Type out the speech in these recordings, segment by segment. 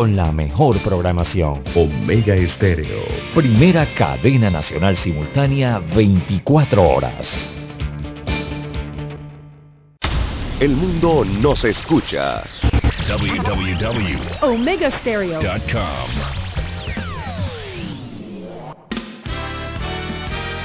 Con la mejor programación. Omega Estéreo. Primera cadena nacional simultánea 24 horas. El mundo nos escucha. www.omegastereo.com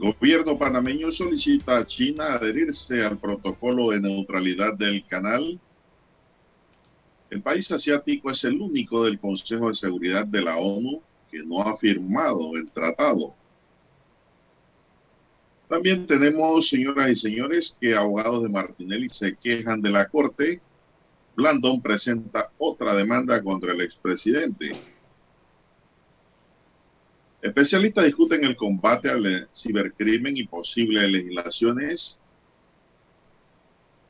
Gobierno panameño solicita a China adherirse al protocolo de neutralidad del canal. El país asiático es el único del Consejo de Seguridad de la ONU que no ha firmado el tratado. También tenemos, señoras y señores, que abogados de Martinelli se quejan de la Corte. Blandón presenta otra demanda contra el expresidente. Especialistas discuten el combate al cibercrimen y posibles legislaciones.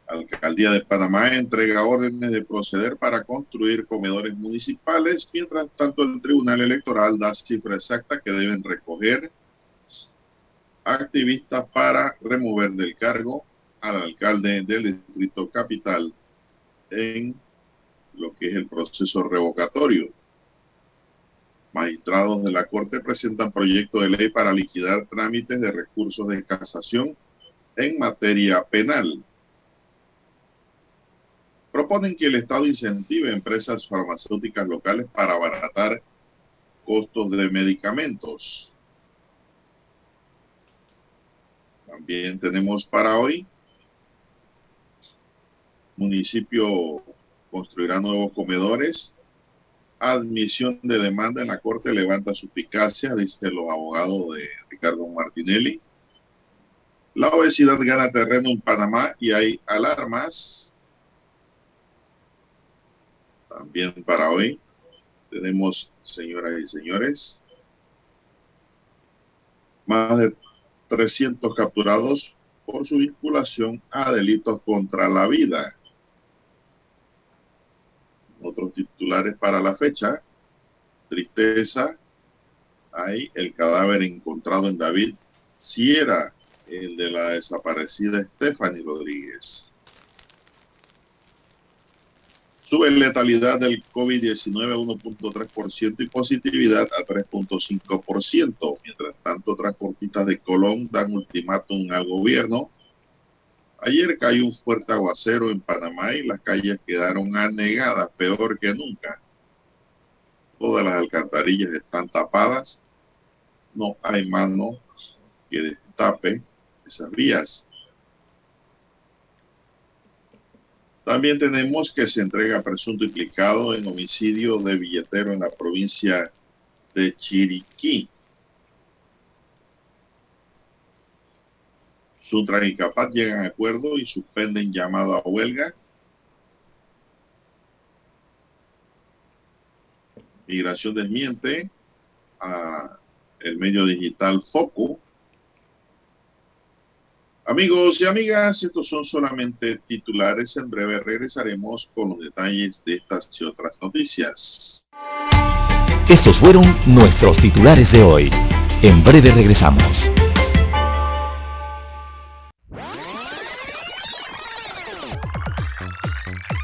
Alcaldía de Panamá entrega órdenes de proceder para construir comedores municipales. Mientras tanto, el Tribunal Electoral da cifra exacta que deben recoger activistas para remover del cargo al alcalde del Distrito Capital en lo que es el proceso revocatorio. Magistrados de la Corte presentan proyecto de ley para liquidar trámites de recursos de casación en materia penal. Proponen que el Estado incentive empresas farmacéuticas locales para abaratar costos de medicamentos. También tenemos para hoy, municipio construirá nuevos comedores admisión de demanda en la Corte levanta suspicacia, dice los abogados de Ricardo Martinelli. La obesidad gana terreno en Panamá y hay alarmas. También para hoy tenemos, señoras y señores, más de 300 capturados por su vinculación a delitos contra la vida. Otros titulares para la fecha. Tristeza. Hay el cadáver encontrado en David. Si era el de la desaparecida Stephanie Rodríguez. Sube letalidad del COVID-19 a 1.3% y positividad a 3.5%. Mientras tanto, transportistas de Colón dan ultimátum al gobierno Ayer cayó un fuerte aguacero en Panamá y las calles quedaron anegadas, peor que nunca. Todas las alcantarillas están tapadas. No hay mano que destape esas vías. También tenemos que se entrega presunto implicado en homicidio de billetero en la provincia de Chiriquí. Sutra y Capaz llegan a acuerdo y suspenden llamado a huelga. Migración desmiente a el medio digital Foco. Amigos y amigas, estos son solamente titulares. En breve regresaremos con los detalles de estas y otras noticias. Estos fueron nuestros titulares de hoy. En breve regresamos.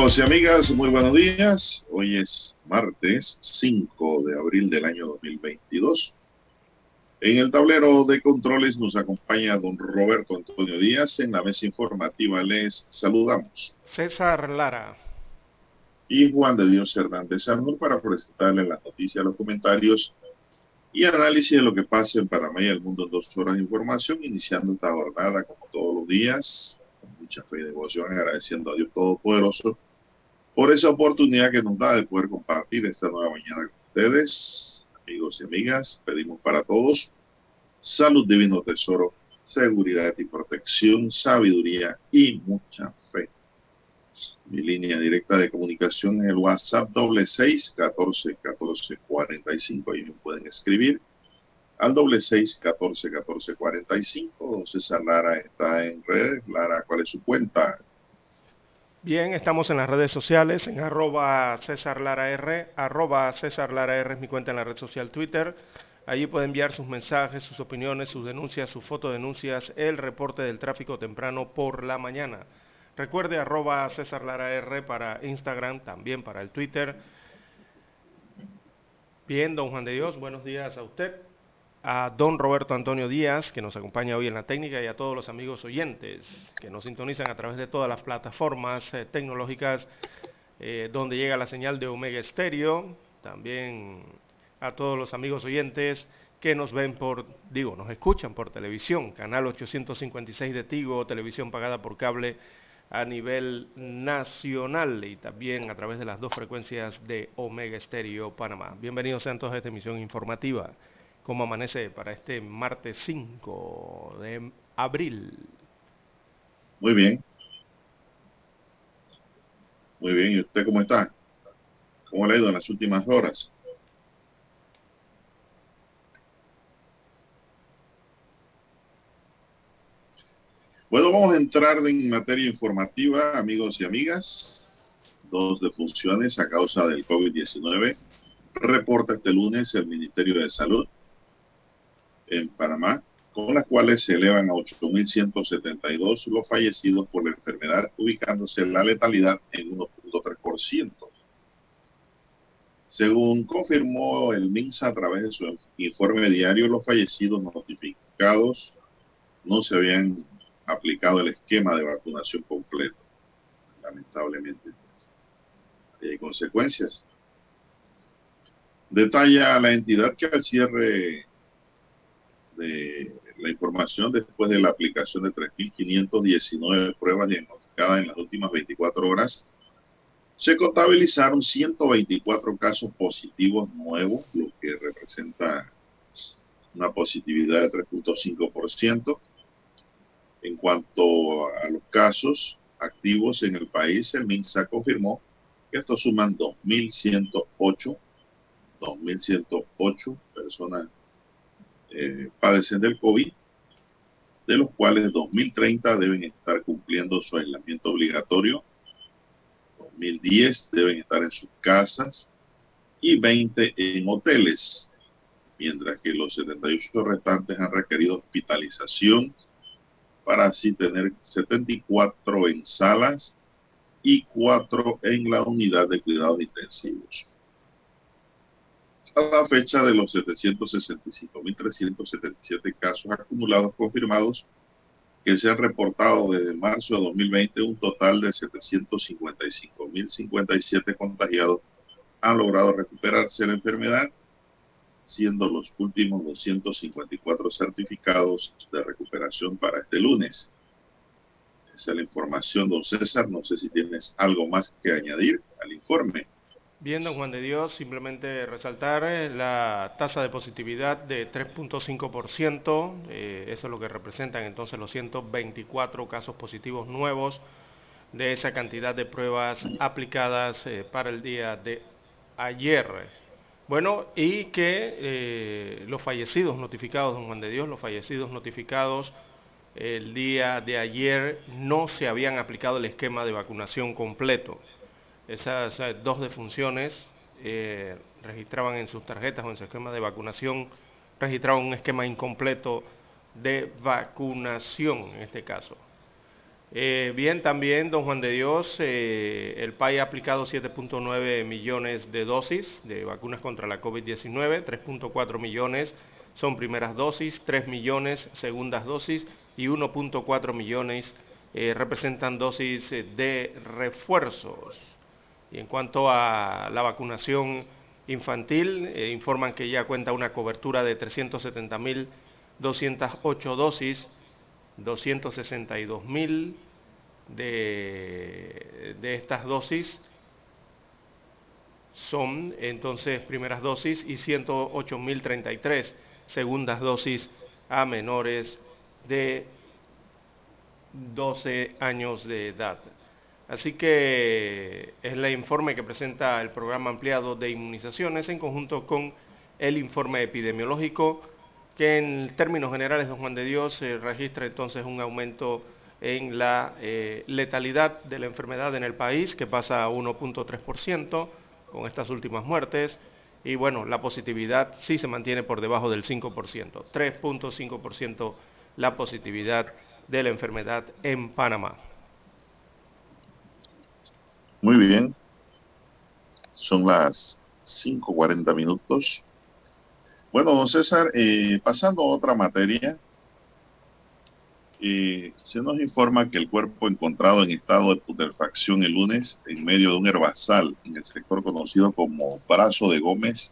Amigos y amigas, muy buenos días. Hoy es martes 5 de abril del año 2022. En el tablero de controles nos acompaña don Roberto Antonio Díaz. En la mesa informativa les saludamos. César Lara. Y Juan de Dios Hernández Arnold para presentarle las noticias, los comentarios y análisis de lo que pasa en Panamá y el mundo en dos horas de información, iniciando esta jornada como todos los días, con mucha fe y devoción, agradeciendo a Dios Todopoderoso por esa oportunidad que nos da de poder compartir esta nueva mañana con ustedes, amigos y amigas. Pedimos para todos salud, divino tesoro, seguridad y protección, sabiduría y mucha fe. Mi línea directa de comunicación es el WhatsApp doble seis catorce catorce cuarenta y cinco. Ahí me pueden escribir al doble seis catorce catorce cuarenta y cinco. César Lara está en redes. Lara, ¿cuál es su cuenta? Bien, estamos en las redes sociales, en arroba César Lara R, arroba César Lara R es mi cuenta en la red social Twitter. Allí puede enviar sus mensajes, sus opiniones, sus denuncias, sus fotodenuncias, el reporte del tráfico temprano por la mañana. Recuerde arroba César Lara R para Instagram, también para el Twitter. Bien, don Juan de Dios, buenos días a usted a don Roberto Antonio Díaz, que nos acompaña hoy en la técnica, y a todos los amigos oyentes que nos sintonizan a través de todas las plataformas eh, tecnológicas eh, donde llega la señal de Omega Estéreo. También a todos los amigos oyentes que nos ven por, digo, nos escuchan por televisión, canal 856 de Tigo, televisión pagada por cable a nivel nacional y también a través de las dos frecuencias de Omega Estéreo Panamá. Bienvenidos a todos a esta emisión informativa cómo amanece para este martes 5 de abril. Muy bien. Muy bien, ¿y usted cómo está? ¿Cómo le ha ido en las últimas horas? Bueno, vamos a entrar en materia informativa, amigos y amigas. Dos defunciones a causa del COVID-19. Reporta este lunes el Ministerio de Salud en Panamá, con las cuales se elevan a 8.172 los fallecidos por la enfermedad, ubicándose la letalidad en 1.3%. Según confirmó el MINSA a través de su informe diario, los fallecidos notificados no se habían aplicado el esquema de vacunación completo. Lamentablemente, pues, hay consecuencias. Detalla la entidad que al cierre de la información después de la aplicación de 3.519 pruebas diagnosticadas en las últimas 24 horas, se contabilizaron 124 casos positivos nuevos, lo que representa una positividad de 3.5%. En cuanto a los casos activos en el país, el MINSA confirmó que estos suman 2.108, 2.108 personas eh, padecen del COVID, de los cuales 2030 deben estar cumpliendo su aislamiento obligatorio, 2010 deben estar en sus casas y 20 en hoteles, mientras que los 78 restantes han requerido hospitalización para así tener 74 en salas y 4 en la unidad de cuidados intensivos a la fecha de los 765.377 casos acumulados confirmados que se han reportado desde marzo de 2020, un total de 755.057 contagiados han logrado recuperarse de la enfermedad, siendo los últimos 254 certificados de recuperación para este lunes. Esa es la información, don César. No sé si tienes algo más que añadir al informe. Bien, don Juan de Dios, simplemente resaltar eh, la tasa de positividad de 3.5%, eh, eso es lo que representan entonces los 124 casos positivos nuevos de esa cantidad de pruebas aplicadas eh, para el día de ayer. Bueno, y que los fallecidos notificados, don Juan de Dios, los fallecidos notificados el día de ayer no se habían aplicado el esquema de vacunación completo esas dos defunciones eh, registraban en sus tarjetas o en su esquema de vacunación, registraban un esquema incompleto de vacunación en este caso. Eh, bien, también, don Juan de Dios, eh, el país ha aplicado 7.9 millones de dosis de vacunas contra la COVID-19, 3.4 millones son primeras dosis, 3 millones segundas dosis y 1.4 millones representan dosis de refuerzos. Y en cuanto a la vacunación infantil, informan que ya cuenta una cobertura de 370.208 dosis 262 mil de, de estas dosis son entonces primeras dosis y 108.033 segundas dosis a menores de 12 años de edad. Así que es el informe que presenta el programa ampliado de inmunizaciones en conjunto con el informe epidemiológico que en términos generales, don Juan de Dios, se registra entonces un aumento en la eh, letalidad de la enfermedad en el país, que pasa a 1.3% con estas últimas muertes. Y bueno, la positividad sí se mantiene por debajo del 5%, 3.5% la positividad de la enfermedad en Panamá. Muy bien, son las 5.40 minutos. Bueno, don César, eh, pasando a otra materia, eh, se nos informa que el cuerpo encontrado en estado de putrefacción el lunes en medio de un herbazal en el sector conocido como Brazo de Gómez,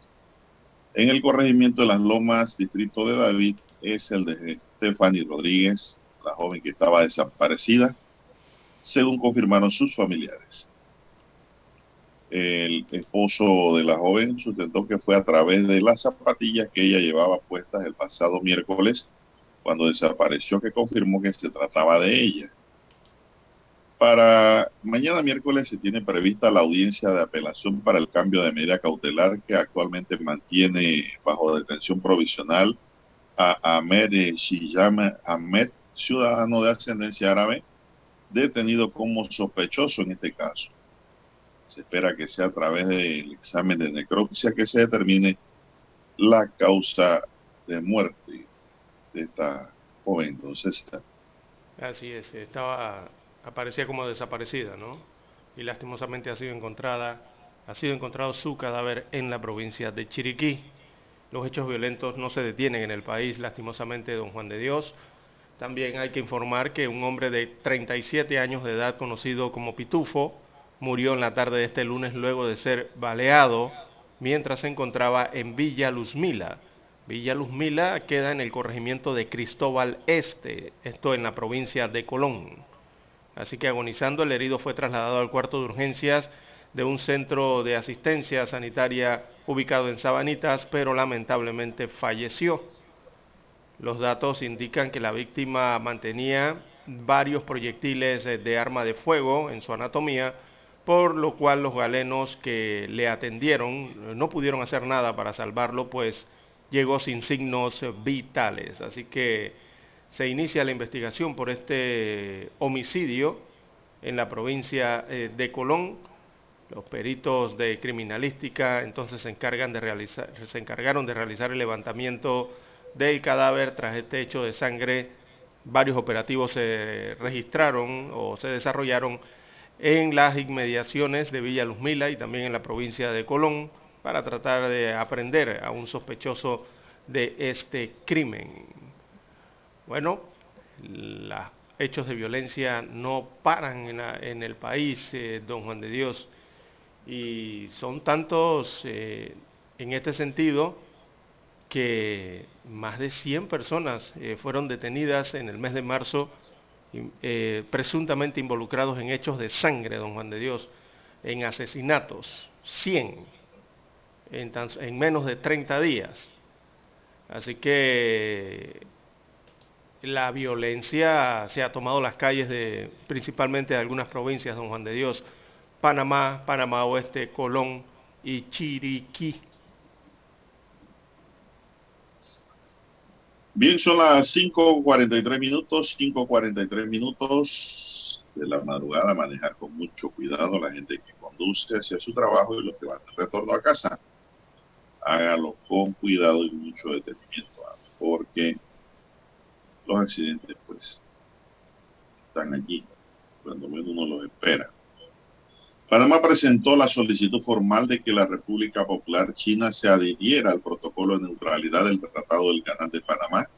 en el corregimiento de las Lomas, distrito de David, es el de Stephanie Rodríguez, la joven que estaba desaparecida, según confirmaron sus familiares. El esposo de la joven sustentó que fue a través de las zapatillas que ella llevaba puestas el pasado miércoles, cuando desapareció, que confirmó que se trataba de ella. Para mañana miércoles se tiene prevista la audiencia de apelación para el cambio de medida cautelar que actualmente mantiene bajo detención provisional a Ahmed Shiyama Ahmed, ciudadano de ascendencia árabe, detenido como sospechoso en este caso. Se espera que sea a través del examen de necropsia que se determine la causa de muerte de esta joven. Entonces, así es, estaba aparecía como desaparecida, ¿no? Y lastimosamente ha sido encontrada, ha sido encontrado su cadáver en la provincia de Chiriquí. Los hechos violentos no se detienen en el país, lastimosamente, don Juan de Dios. También hay que informar que un hombre de 37 años de edad, conocido como Pitufo, murió en la tarde de este lunes luego de ser baleado mientras se encontraba en Villa Luzmila. Villa Luzmila queda en el corregimiento de Cristóbal Este, esto en la provincia de Colón. Así que agonizando, el herido fue trasladado al cuarto de urgencias de un centro de asistencia sanitaria ubicado en Sabanitas, pero lamentablemente falleció. Los datos indican que la víctima mantenía varios proyectiles de arma de fuego en su anatomía, por lo cual los galenos que le atendieron no pudieron hacer nada para salvarlo, pues llegó sin signos vitales. Así que se inicia la investigación por este homicidio en la provincia eh, de Colón. Los peritos de criminalística entonces se, encargan de realizar, se encargaron de realizar el levantamiento del cadáver tras este hecho de sangre. Varios operativos se registraron o se desarrollaron en las inmediaciones de Villa Luzmila y también en la provincia de Colón para tratar de aprender a un sospechoso de este crimen. Bueno, los hechos de violencia no paran en, el país, eh, don Juan de Dios, y son tantos eh, en este sentido que más de 100 personas eh, fueron detenidas en el mes de marzo eh, presuntamente involucrados en hechos de sangre, don Juan de Dios, en asesinatos, 100, en, en menos de 30 días. Así que la violencia se ha tomado las calles de principalmente de algunas provincias, don Juan de Dios, Panamá, Panamá Oeste, Colón y Chiriquí. Bien, son las 5.43 minutos, 5.43 minutos de la madrugada, manejar con mucho cuidado la gente que conduce hacia su trabajo y los que van de retorno a casa. Hágalo con cuidado y mucho detenimiento, porque los accidentes pues están allí cuando menos uno lo espera. Panamá presentó la solicitud formal de que la República Popular China se adhiriera al protocolo de neutralidad del Tratado del Canal de Panamá.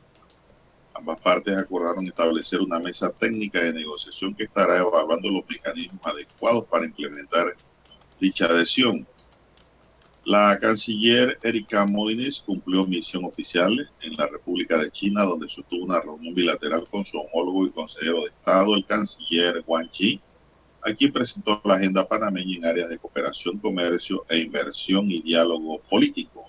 Ambas partes acordaron establecer una mesa técnica de negociación que estará evaluando los mecanismos adecuados para implementar dicha adhesión. La canciller Erika Moines cumplió misión oficial en la República de China, donde sostuvo una reunión bilateral con su homólogo y consejero de Estado, el canciller Wang Yi. Aquí presentó la agenda panameña en áreas de cooperación, comercio e inversión y diálogo político.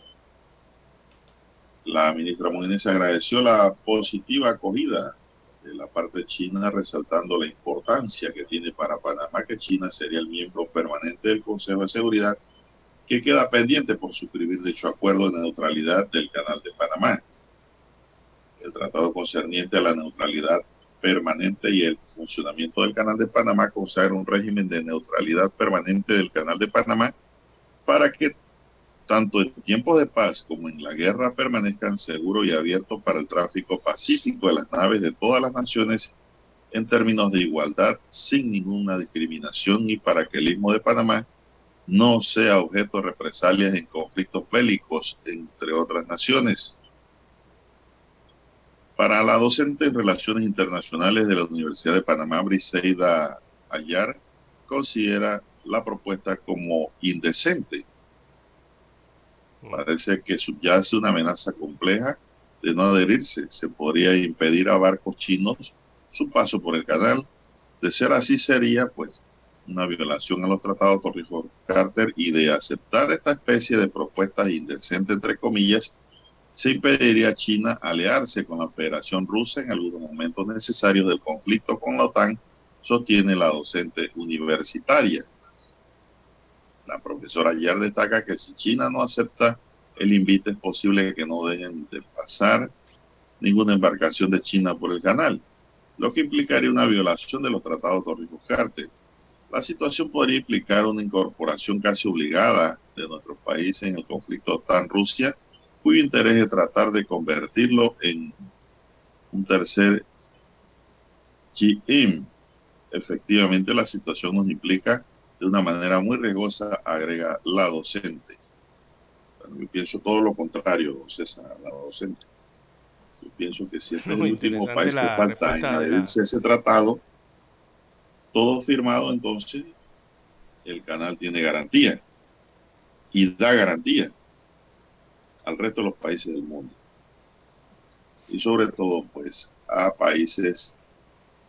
La ministra Moines agradeció la positiva acogida de la parte china, resaltando la importancia que tiene para Panamá que China sería el miembro permanente del Consejo de Seguridad que queda pendiente por suscribir dicho acuerdo de neutralidad del Canal de Panamá. El tratado concerniente a la neutralidad permanente y el funcionamiento del Canal de Panamá consagra un régimen de neutralidad permanente del Canal de Panamá para que tanto en tiempos de paz como en la guerra permanezcan seguros y abiertos para el tráfico pacífico de las naves de todas las naciones en términos de igualdad, sin ninguna discriminación y para que el Istmo de Panamá no sea objeto de represalias en conflictos bélicos entre otras naciones. Para la docente en Relaciones Internacionales de la Universidad de Panamá, Briseida Ayar, considera la propuesta como indecente. Parece que subyace una amenaza compleja de no adherirse. Se podría impedir a barcos chinos su paso por el canal. De ser así sería, pues, una violación a los tratados Torrijos-Carter y de aceptar esta especie de propuestas indecentes, entre comillas, se impediría a China aliarse con la Federación Rusa en algunos momentos necesarios del conflicto con la OTAN, sostiene la docente universitaria. La profesora ayer destaca que si China no acepta el invite es posible que no dejen de pasar ninguna embarcación de China por el canal, lo que implicaría una violación de los tratados Torrijos-Carter la situación podría implicar una incorporación casi obligada de nuestro país en el conflicto OTAN-Rusia, cuyo interés es tratar de convertirlo en un tercer GIM. Efectivamente, la situación nos implica de una manera muy riesgosa, agrega la docente. yo pienso todo lo contrario, César, la docente. Yo pienso que si este es el último país que falta en adherirse a ese tratado, todo firmado, entonces el canal tiene garantía y da garantía al resto de los países del mundo. Y sobre todo, pues, a países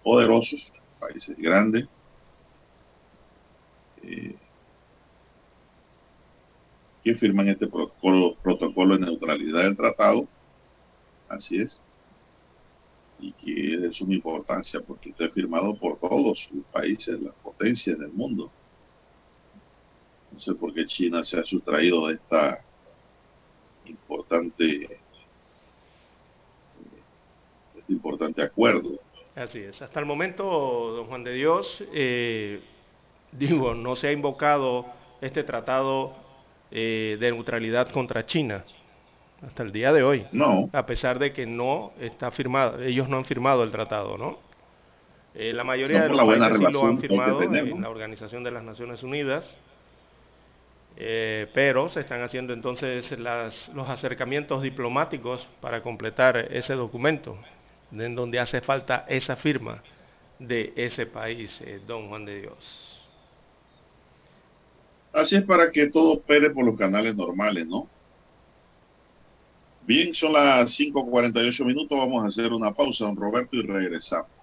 poderosos, países grandes, eh, que firman este protocolo, protocolo de neutralidad del tratado. Así es y que es de suma importancia porque está firmado por todos los países, las potencias del mundo. No sé por qué China se ha sustraído de esta importante este importante acuerdo. Así es. Hasta el momento, don Juan de Dios, eh, digo, no se ha invocado este tratado eh, de neutralidad contra China hasta el día de hoy. No. A pesar de que no está firmado, ellos no han firmado el tratado, ¿no? Eh, la mayoría de los países sí lo han firmado en la Organización de las Naciones Unidas, eh, pero se están haciendo entonces las, los acercamientos diplomáticos para completar ese documento, en donde hace falta esa firma de ese país, eh, don Juan de Dios. Así es para que todo opere por los canales normales, ¿no? Bien, son las 5.48 minutos. Vamos a hacer una pausa, don Roberto, y regresamos.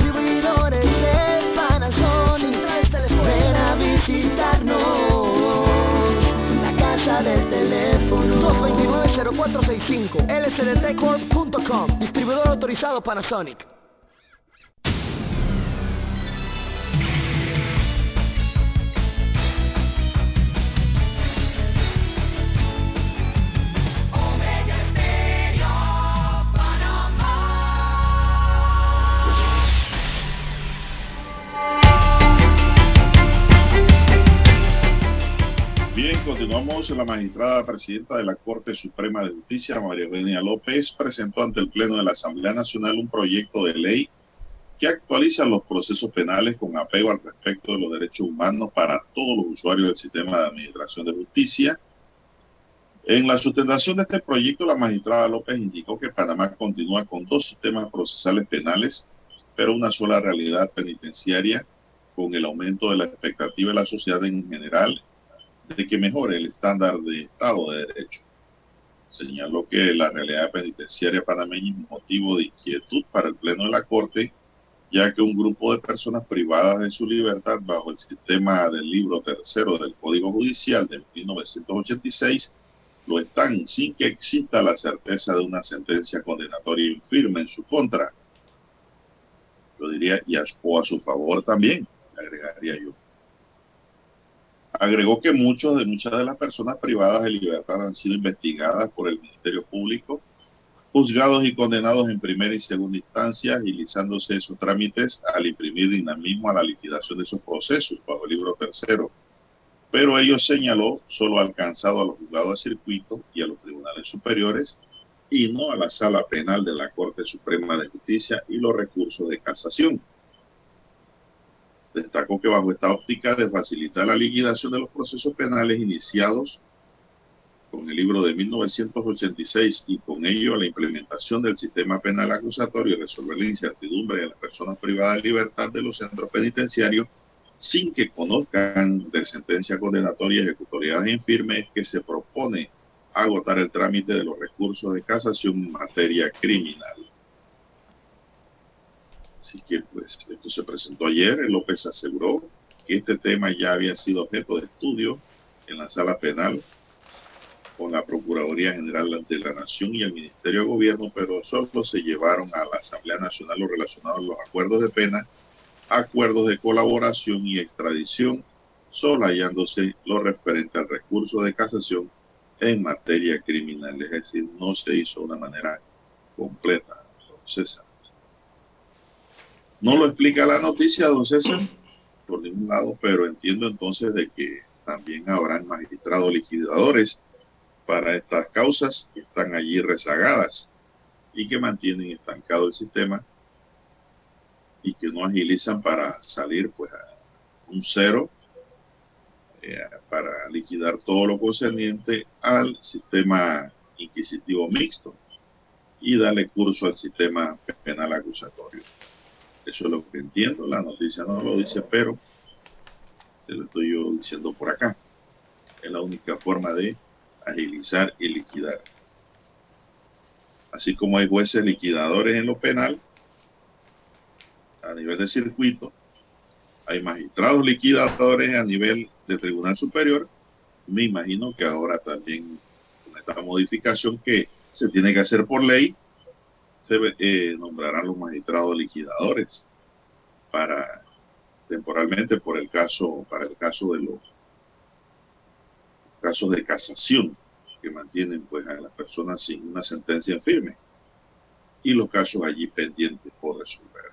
229-0465. lsdtcorp.com. Distribuidor autorizado Panasonic. Bien, continuamos. La magistrada presidenta de la Corte Suprema de Justicia, María Eugenia López, presentó ante el Pleno de la Asamblea Nacional un proyecto de ley que actualiza los procesos penales con apego al respecto de los derechos humanos para todos los usuarios del sistema de administración de justicia. En la sustentación de este proyecto, la magistrada López indicó que Panamá continúa con dos sistemas procesales penales, pero una sola realidad penitenciaria, con el aumento de la expectativa de la sociedad en general de que mejore el estándar de Estado de Derecho. Señaló que la realidad penitenciaria panameña es motivo de inquietud para el Pleno de la Corte, ya que un grupo de personas privadas de su libertad bajo el sistema del libro tercero del Código Judicial de 1986 lo están sin que exista la certeza de una sentencia condenatoria infirme en su contra. Yo diría, y a, o a su favor también, agregaría yo. Agregó que muchos de muchas de las personas privadas de libertad han sido investigadas por el Ministerio Público, juzgados y condenados en primera y segunda instancia, agilizándose esos trámites al imprimir dinamismo a la liquidación de esos procesos bajo el libro tercero. Pero ello señaló solo alcanzado a los juzgados de circuito y a los tribunales superiores y no a la sala penal de la Corte Suprema de Justicia y los recursos de casación. Destacó que bajo esta óptica de facilitar la liquidación de los procesos penales iniciados con el libro de 1986 y con ello la implementación del sistema penal acusatorio y resolver la incertidumbre de las personas privadas de libertad de los centros penitenciarios sin que conozcan de sentencia condenatoria ejecutoriada en firme que se propone agotar el trámite de los recursos de casación en materia criminal. Así que pues esto se presentó ayer. López aseguró que este tema ya había sido objeto de estudio en la sala penal con la Procuraduría General de la Nación y el Ministerio de Gobierno, pero solo se llevaron a la Asamblea Nacional lo relacionado a los acuerdos de pena, acuerdos de colaboración y extradición, solo hallándose lo referente al recurso de casación en materia criminal, es decir, no se hizo de una manera completa, César. No lo explica la noticia, don César, por ningún lado, pero entiendo entonces de que también habrán magistrados liquidadores para estas causas que están allí rezagadas y que mantienen estancado el sistema y que no agilizan para salir pues a un cero eh, para liquidar todo lo concerniente al sistema inquisitivo mixto y darle curso al sistema penal acusatorio. Eso es lo que entiendo, la noticia no lo dice, pero te lo estoy yo diciendo por acá. Es la única forma de agilizar y liquidar. Así como hay jueces liquidadores en lo penal, a nivel de circuito, hay magistrados liquidadores a nivel de tribunal superior, me imagino que ahora también con esta modificación que se tiene que hacer por ley, se eh, nombrarán los magistrados liquidadores para temporalmente por el caso, para el caso de los casos de casación que mantienen pues a las personas sin una sentencia firme y los casos allí pendientes por resolver.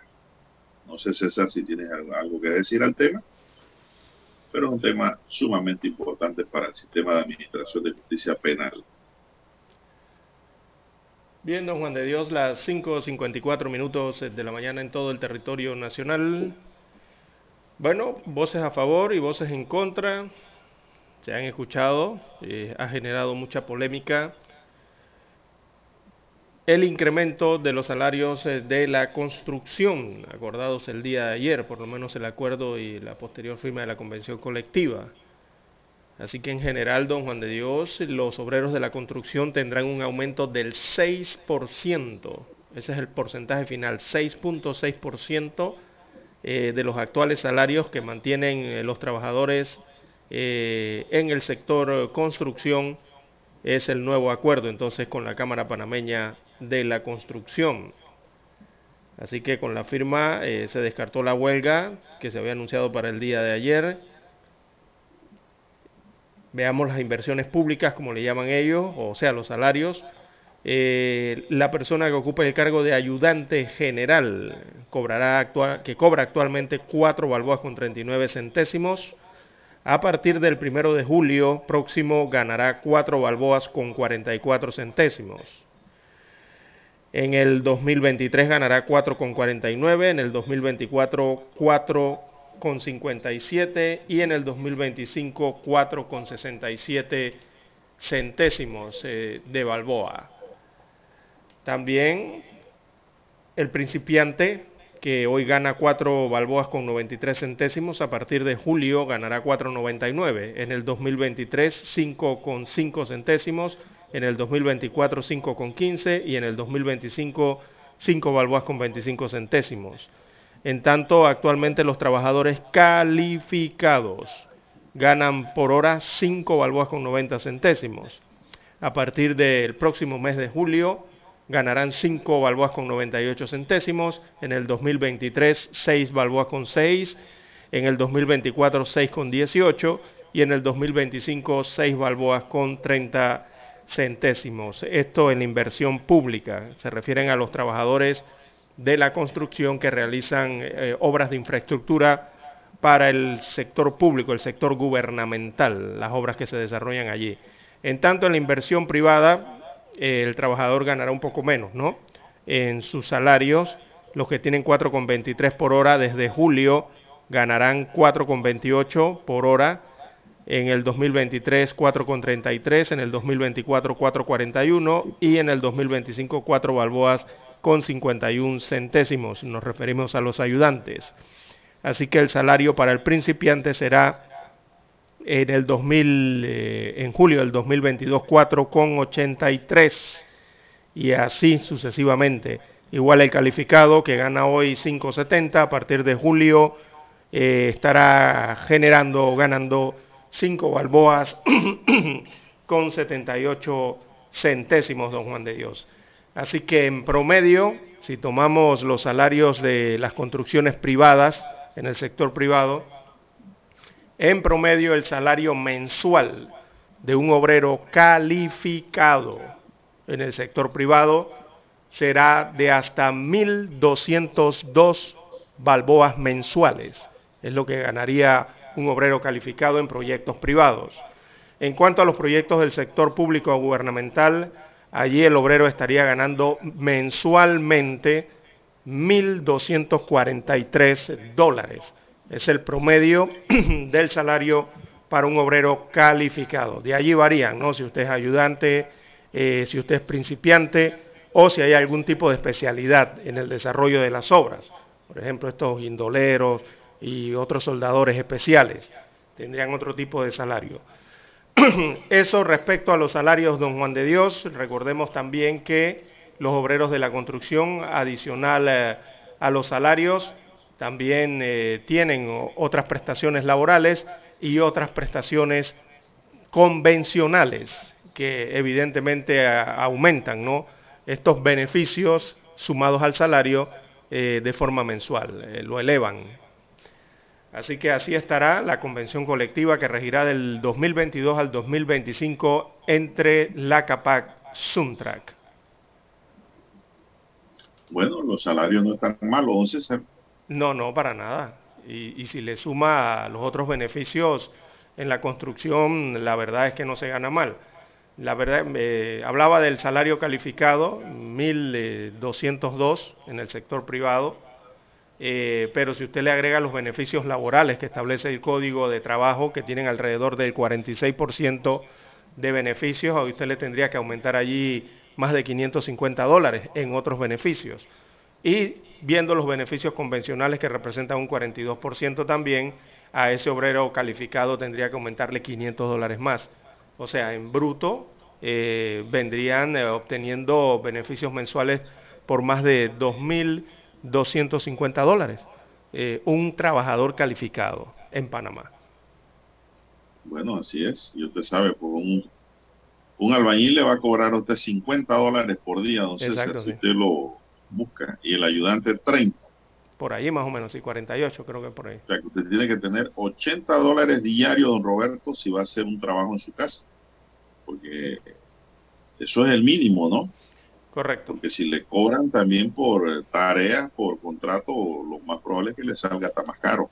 No sé, César, si tienes algo que decir al tema, pero es un tema sumamente importante para el sistema de administración de justicia penal. Bien, don Juan de Dios, las 5.54 minutos de la mañana en todo el territorio nacional. Bueno, voces a favor y voces en contra se han escuchado, eh, ha generado mucha polémica el incremento de los salarios eh, de la construcción, acordados el día de ayer, por lo menos el acuerdo y la posterior firma de la convención colectiva. Así que en general, don Juan de Dios, los obreros de la construcción tendrán un aumento del 6%. Ese es el porcentaje final, 6.6% eh, de los actuales salarios que mantienen eh, los trabajadores en el sector construcción es el nuevo acuerdo entonces con la Cámara Panameña de la construcción. Así que con la firma eh, se descartó la huelga que se había anunciado para el día de ayer. Veamos las inversiones públicas, como le llaman ellos, o sea, los salarios. Eh, la persona que ocupa el cargo de ayudante general cobrará que cobra actualmente 4 balboas con 39 centésimos. A partir del primero de julio próximo ganará 4 balboas con 44 centésimos. En el 2023 ganará 4,49, en el 2024 4,57 y en el 2025 4,67 centésimos eh, de Balboa. También el principiante que hoy gana 4 balboas con 93 centésimos, a partir de julio ganará 4,99. En el 2023 5,5 centésimos en el 2024 5,15 y en el 2025 5 balboas con 25 centésimos. En tanto, actualmente los trabajadores calificados ganan por hora 5 balboas con 90 centésimos. A partir del próximo mes de julio ganarán 5 balboas con 98 centésimos, en el 2023 6 balboas con 6, en el 2024 6 con 18 y en el 2025 6 balboas con 30 centésimos. Esto en inversión pública. Se refieren a los trabajadores de la construcción que realizan eh, obras de infraestructura para el sector público, el sector gubernamental, las obras que se desarrollan allí. En tanto, en la inversión privada, eh, el trabajador ganará un poco menos, ¿no? En sus salarios, los que tienen 4,23 por hora desde julio ganarán 4,28 por hora en el 2023 4,33, en el 2024 4,41 y en el 2025 4 balboas con 51 centésimos. Nos referimos a los ayudantes. Así que el salario para el principiante será en el 2000, eh, en julio del 2022 4,83 y así sucesivamente. Igual el calificado que gana hoy 5,70 a partir de julio eh, estará generando, ganando 5 balboas con 78 centésimos, don Juan de Dios. Así que en promedio, si tomamos los salarios de las construcciones privadas, en el sector privado, en promedio el salario mensual de un obrero calificado en el sector privado será de hasta 1.202 balboas mensuales. Es lo que ganaría un obrero calificado en proyectos privados. En cuanto a los proyectos del sector público gubernamental, allí el obrero estaría ganando mensualmente 1.243 dólares. Es el promedio del salario para un obrero calificado. De allí varían, ¿no? Si usted es ayudante, eh, si usted es principiante o si hay algún tipo de especialidad en el desarrollo de las obras. Por ejemplo, estos indoleros, y otros soldadores especiales. Tendrían otro tipo de salario. Eso respecto a los salarios, don Juan de Dios, recordemos también que los obreros de la construcción, adicional eh, a los salarios, también eh, tienen otras prestaciones laborales y otras prestaciones convencionales que evidentemente aumentan ¿no? estos beneficios sumados al salario eh, de forma mensual, lo elevan. Así que así estará la convención colectiva que regirá del 2022 al 2025 entre la CAPAC Suntrack. Bueno, los salarios no están malos, César. No, no, para nada. Y, si le suma los otros beneficios en la construcción, la verdad es que no se gana mal. La verdad, eh, hablaba del salario calificado, 1.202 en el sector privado, eh, pero si usted le agrega los beneficios laborales que establece el Código de Trabajo, que tienen alrededor del 46% de beneficios, a usted le tendría que aumentar allí más de 550 dólares en otros beneficios. Y viendo los beneficios convencionales que representan un 42% también, a ese obrero calificado tendría que aumentarle 500 dólares más. O sea, en bruto eh, vendrían eh, obteniendo beneficios mensuales por más de 2.250 dólares. Eh, un trabajador calificado en Panamá. Bueno, así es. Y usted sabe, por un, un albañil le va a cobrar a usted 50 dólares por día, don César, si usted lo busca. Y el ayudante 30. Por ahí más o menos, sí, 48 creo que por ahí. O sea, que usted tiene que tener 80 dólares diarios, don Roberto, si va a hacer un trabajo en su casa. Porque eso es el mínimo, ¿no? Correcto. Porque si le cobran también por tarea, por contrato, lo más probable es que le salga hasta más caro.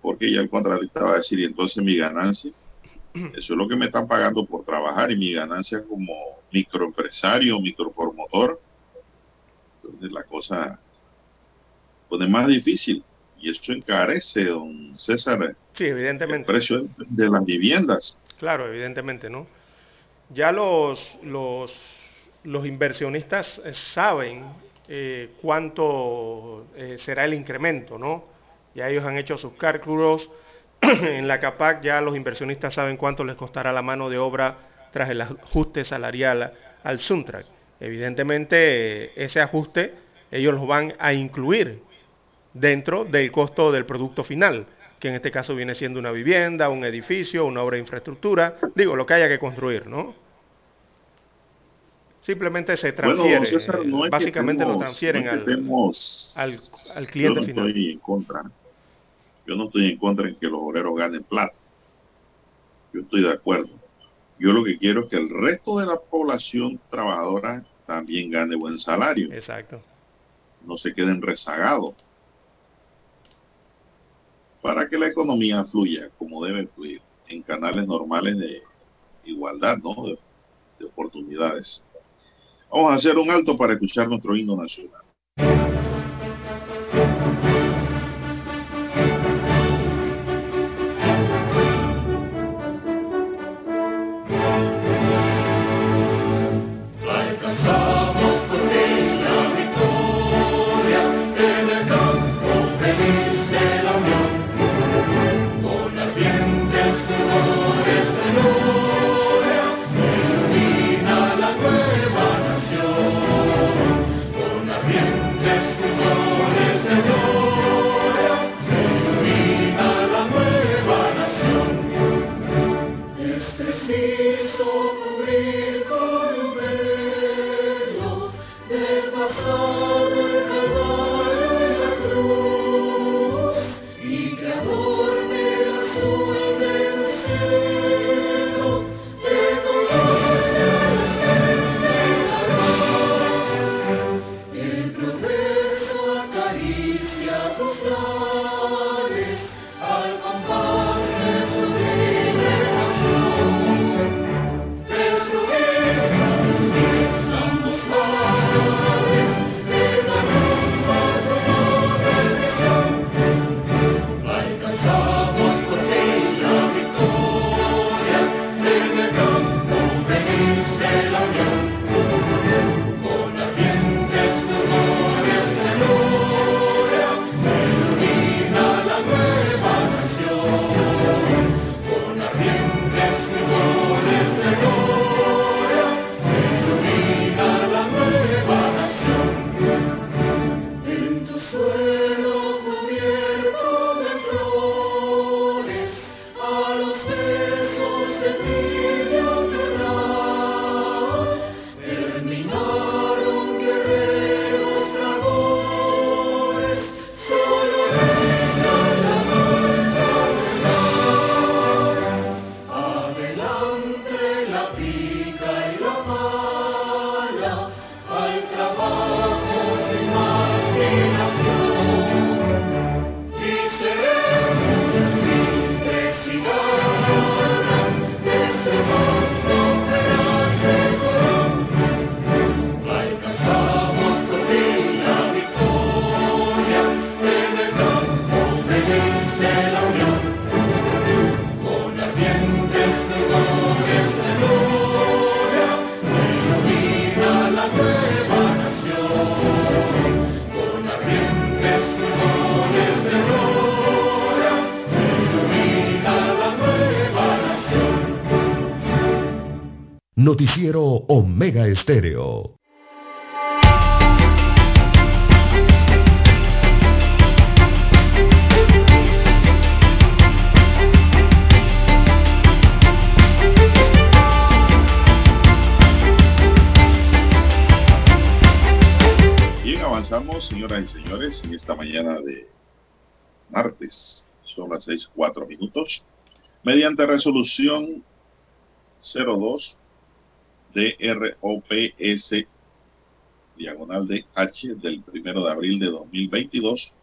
Porque ya el contratista va a decir, y entonces mi ganancia, eso es lo que me están pagando por trabajar y mi ganancia como microempresario, micropromotor, entonces la cosa pone más difícil y eso encarece, don César. Sí, evidentemente. El precio de las viviendas. Claro, evidentemente, ¿no? Ya los, los, los inversionistas saben eh, cuánto eh, será el incremento, ¿no? Ya ellos han hecho sus cálculos. en la CAPAC ya los inversionistas saben cuánto les costará la mano de obra tras el ajuste salarial al Suntrack. Evidentemente, ese ajuste ellos lo van a incluir dentro del costo del producto final, que en este caso viene siendo una vivienda, un edificio, una obra de infraestructura, digo, lo que haya que construir, ¿no? Simplemente se transfiere, básicamente lo transfieren al, al, cliente yo no Estoy en contra. Yo no estoy en contra en que los obreros ganen plata. Yo estoy de acuerdo. Yo lo que quiero es que el resto de la población trabajadora también gane buen salario. Exacto. No se queden rezagados. Para que la economía fluya como debe fluir en canales normales de igualdad, ¿no? de oportunidades. Vamos a hacer un alto para escuchar nuestro himno nacional. Noticiero Omega Estéreo. Bien, avanzamos, señoras y señores, en esta mañana de martes. Son las seis, cuatro minutos. Mediante resolución 02 DROPS diagonal de H del primero de abril de 2022,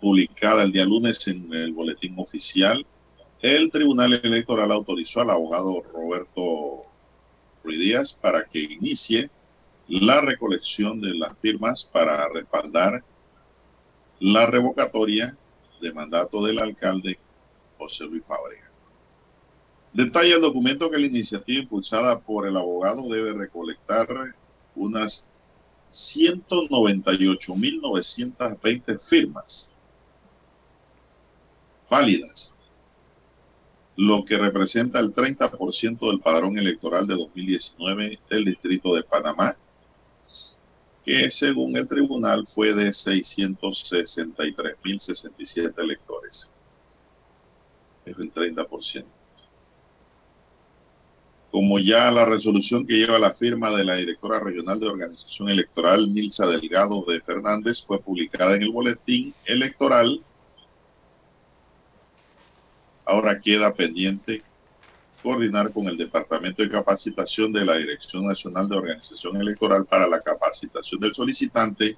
publicada el día lunes en el boletín oficial, el Tribunal Electoral autorizó al abogado Roberto Ruidías para que inicie la recolección de las firmas para respaldar la revocatoria de mandato del alcalde José Luis Fábrega. Detalla el documento que la iniciativa impulsada por el abogado debe recolectar unas 198.920 firmas válidas, lo que representa el 30% del padrón electoral de 2019 del Distrito de Panamá, que según el tribunal fue de 663.067 electores. Es el 30% como ya la resolución que lleva la firma de la directora regional de organización electoral, Nilsa Delgado de Fernández, fue publicada en el boletín electoral. Ahora queda pendiente coordinar con el Departamento de Capacitación de la Dirección Nacional de Organización Electoral para la capacitación del solicitante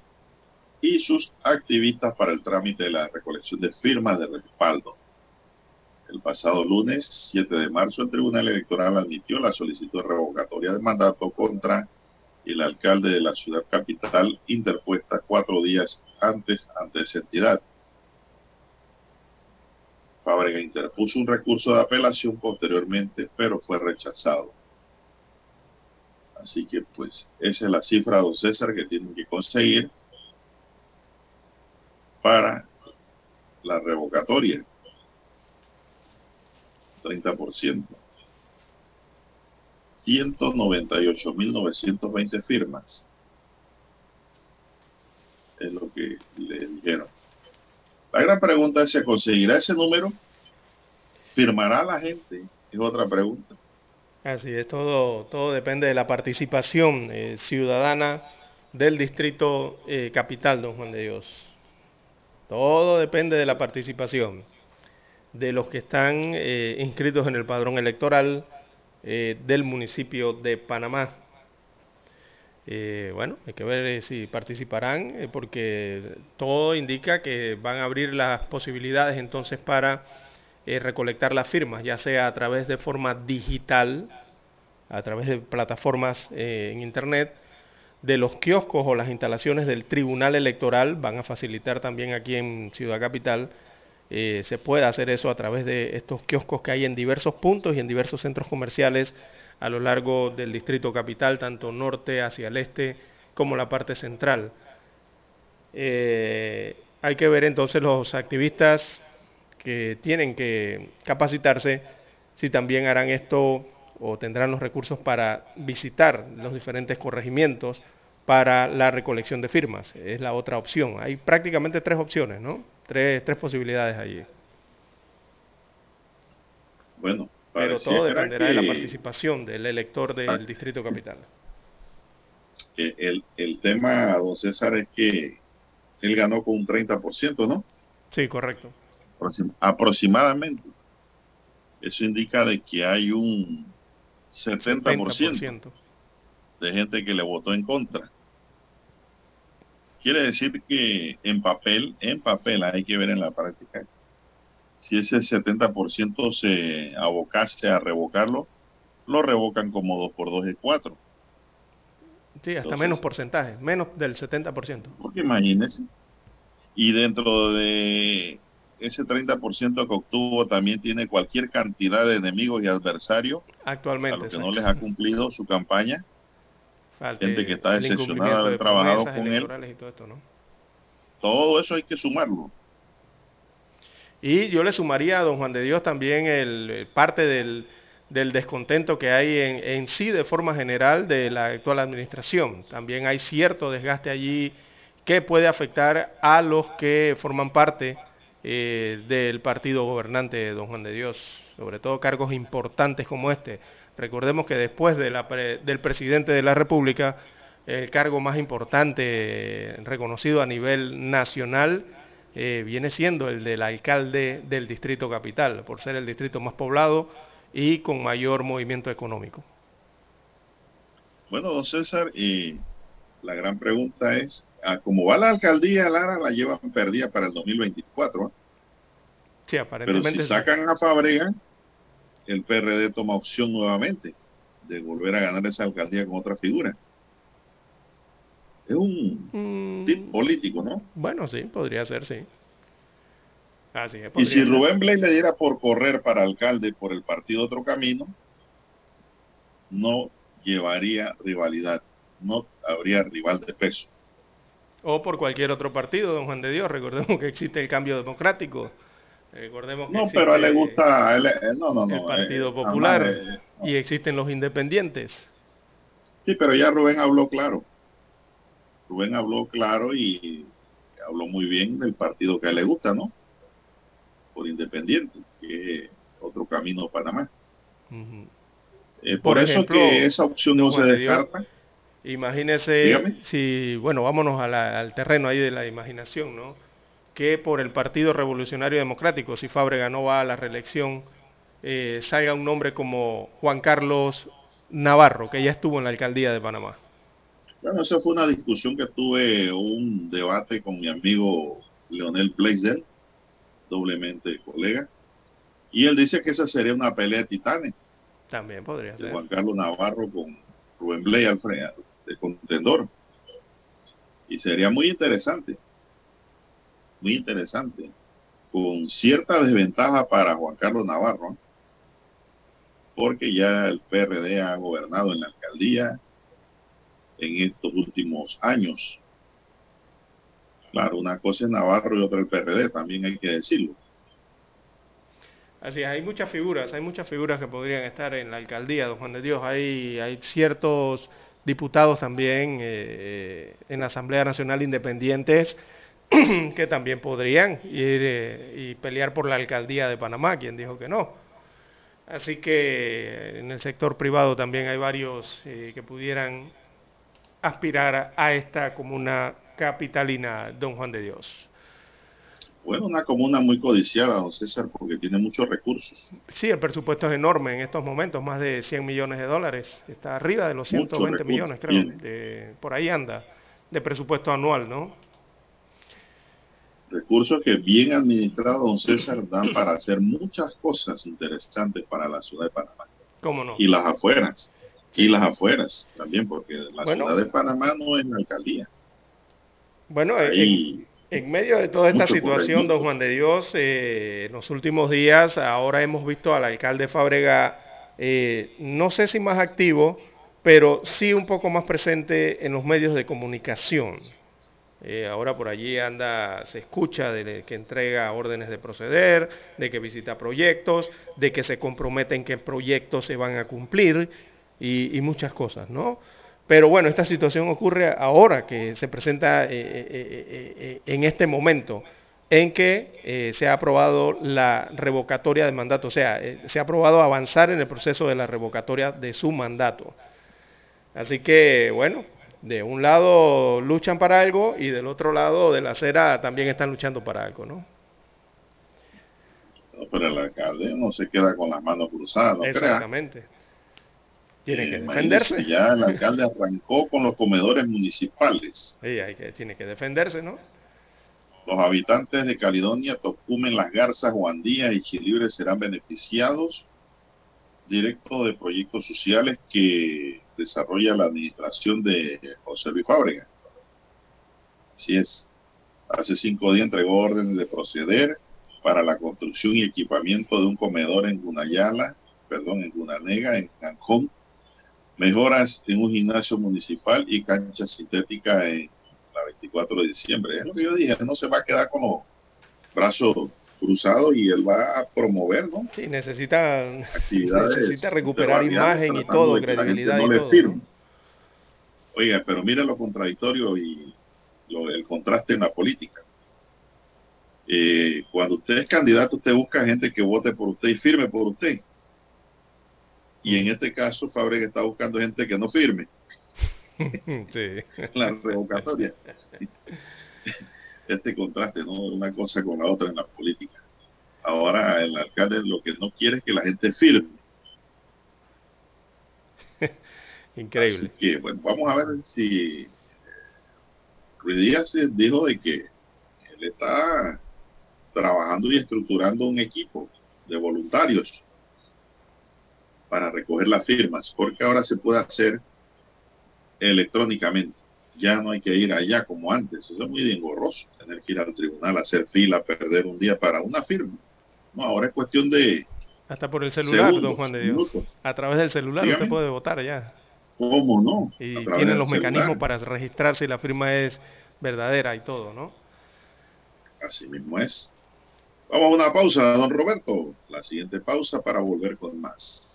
y sus activistas para el trámite de la recolección de firmas de respaldo. El pasado lunes 7 de marzo, el Tribunal Electoral admitió la solicitud revocatoria de mandato contra el alcalde de la ciudad capital, interpuesta cuatro días antes ante esa entidad. Fábrega interpuso un recurso de apelación posteriormente, pero fue rechazado. Así que, pues, esa es la cifra, don César, que tienen que conseguir para la revocatoria. 30%. 198.920 firmas. Es lo que le dijeron. La gran pregunta es, ¿se conseguirá ese número? ¿Firmará la gente? Es otra pregunta. Así es, todo, todo depende de la participación eh, ciudadana del distrito eh, capital, don Juan de Dios. Todo depende de la participación de los que están eh, inscritos en el padrón electoral eh, del municipio de Panamá. Eh, bueno, hay que ver si participarán, porque todo indica que van a abrir las posibilidades entonces para recolectar las firmas, ya sea a través de forma digital, a través de plataformas en Internet, de los kioscos o las instalaciones del Tribunal Electoral, van a facilitar también aquí en Ciudad Capital eh, se puede hacer eso a través de estos kioscos que hay en diversos puntos y en diversos centros comerciales a lo largo del distrito capital, tanto norte hacia el este como la parte central. Eh, hay que ver entonces los activistas que tienen que capacitarse si también harán esto o tendrán los recursos para visitar los diferentes corregimientos para la recolección de firmas. Es la otra opción. Hay prácticamente tres opciones, ¿no? Tres, tres posibilidades allí. Bueno, pero todo dependerá de la participación del elector del ah. Distrito Capital. El, el tema, don César, es que él ganó con un 30%, ¿no? Sí, correcto. aproximadamente. Eso indica de que hay un 70%, 70%, de gente que le votó en contra. Quiere decir que en papel, en papel hay que ver en la práctica. Si ese 70% se abocase a revocarlo, lo revocan como 2 por 2 es 4. Sí, hasta menos porcentaje, menos del 70%. Porque imagínense. Y dentro de ese 30% que obtuvo también tiene cualquier cantidad de enemigos y adversarios. Actualmente. A los que no les ha cumplido su campaña gente que está decepcionada de haber trabajado con él. todo, eso hay que sumarlo. Y yo le sumaría a don Juan de Dios también el, parte del, del descontento que hay en, sí de forma general de la actual administración. También hay cierto desgaste allí que puede afectar a los que forman parte eh, del partido gobernante de Don Juan de Dios, sobre todo cargos importantes como este. Recordemos que después del presidente de la República, el cargo más importante reconocido a nivel nacional eh, viene siendo el del alcalde del distrito capital, por ser el distrito más poblado y con mayor movimiento económico. Bueno, don César, y la gran pregunta es, ¿cómo va la alcaldía, Lara la llevan perdida para el 2024. Sí, aparentemente. Pero si sacan a Fabrega, el PRD toma opción nuevamente de volver a ganar esa alcaldía con otra figura. Es un mm. político, ¿no? Bueno, sí, podría ser, sí. y si Rubén Blay le diera por correr para alcalde por el partido Otro Camino, no llevaría rivalidad, no habría rival de peso. O por cualquier otro partido, don Juan de Dios. Recordemos que existe el cambio democrático. Recordemos que no, pero a él le gusta el Partido eh, Popular eh, y existen los independientes. Sí, pero ya Rubén habló claro. Rubén habló claro y habló muy bien del partido que a él le gusta, ¿no? Por independiente, que es otro camino a Panamá. Eh, por, eso que esa opción no se descarta. Imagínese si, bueno, vámonos al terreno ahí de la imaginación, ¿no? Que por el Partido Revolucionario Democrático, si Fábrega no va a la reelección, eh, salga un nombre como Juan Carlos Navarro, que ya estuvo en la alcaldía de Panamá. Bueno, esa fue una discusión que tuve, un debate con mi amigo Leonel Blaisdell, doblemente colega, y él dice que esa sería una pelea de titanes. También podría ser. Juan Carlos Navarro con Rubén Blay al frente, de contendor. Y sería muy interesante, muy interesante, con cierta desventaja para Juan Carlos Navarro, porque ya el PRD ha gobernado en la alcaldía, en estos últimos años. Claro, una cosa es Navarro y otra el PRD, también hay que decirlo. Así hay muchas figuras, hay muchas figuras que podrían estar en la alcaldía, don Juan de Dios. Hay, hay ciertos diputados también eh, en la Asamblea Nacional Independientes que también podrían ir eh, y pelear por la alcaldía de Panamá, quien dijo que no. Así que en el sector privado también hay varios eh, que pudieran aspirar a esta comuna capitalina, don Juan de Dios. Bueno, una comuna muy codiciada, don César, porque tiene muchos recursos. Sí, el presupuesto es enorme en estos momentos, más de 100 millones de dólares. Está arriba de los 120 millones, creo. por ahí anda, de presupuesto anual, ¿no? Recursos que bien administrados, don César, dan para hacer muchas cosas interesantes para la ciudad de Panamá. ¿Cómo no? Y las afueras y las afueras también, porque la ciudad de Panamá no es la alcaldía. Bueno, en, medio de toda esta situación, don Juan de Dios, eh, en los últimos días ahora hemos visto al alcalde Fábrega, eh, no sé si más activo, pero sí un poco más presente en los medios de comunicación. Eh, ahora por allí anda, se escucha de que entrega órdenes de proceder, de que visita proyectos, de que se compromete en qué proyectos se van a cumplir y, muchas cosas, ¿no? Pero bueno, esta situación ocurre ahora que se presenta eh, eh, en este momento en que se ha aprobado la revocatoria del mandato, o sea, se ha aprobado avanzar en el proceso de la revocatoria de su mandato. Así que, bueno, de un lado luchan para algo y del otro lado de la acera también están luchando para algo, ¿no? pero el alcalde no se queda con las manos cruzadas, ¿no Exactamente. Tiene que eh, defenderse. Ya el alcalde arrancó con los comedores municipales. Sí, hay que, tiene que defenderse, ¿no? Los habitantes de Caledonia, Tocumen, Las Garzas, Juandía y Chilibre serán beneficiados directo de proyectos sociales que desarrolla la administración de José Luis Fábrega. Así es. Hace cinco días entregó órdenes de proceder para la construcción y equipamiento de un comedor en Gunayala, perdón, en Gunanega, en Cancún, mejoras en un gimnasio municipal y cancha sintética en la 24 de diciembre. Es lo que yo dije, no se va a quedar con los brazos cruzados y él va a promover, ¿no? Sí, necesita, necesita recuperar imagen y todo, credibilidad no le Oiga, pero mira lo contradictorio y el contraste en la política. Eh, cuando usted es candidato, usted busca gente que vote por usted y firme por usted. Y en este caso, Fabrega está buscando gente que no firme. Sí. la revocatoria. Este contraste, ¿no? Una cosa con la otra en la política. Ahora el alcalde lo que no quiere es que la gente firme. Increíble. que, bueno, vamos a ver si Ruiz Díaz dijo de que él está trabajando y estructurando un equipo de voluntarios para recoger las firmas, porque ahora se puede hacer electrónicamente. Ya no hay que ir allá como antes. Eso es muy engorroso, tener que ir al tribunal, hacer fila, perder un día para una firma. No, ahora es cuestión de... Hasta por el celular, don Juan de Dios. A través del celular se puede votar ya. ¿Cómo no? Y tienen los mecanismos para registrar si la firma es verdadera y todo, ¿no? Así mismo es. Vamos a una pausa, don Roberto. La siguiente pausa para volver con más.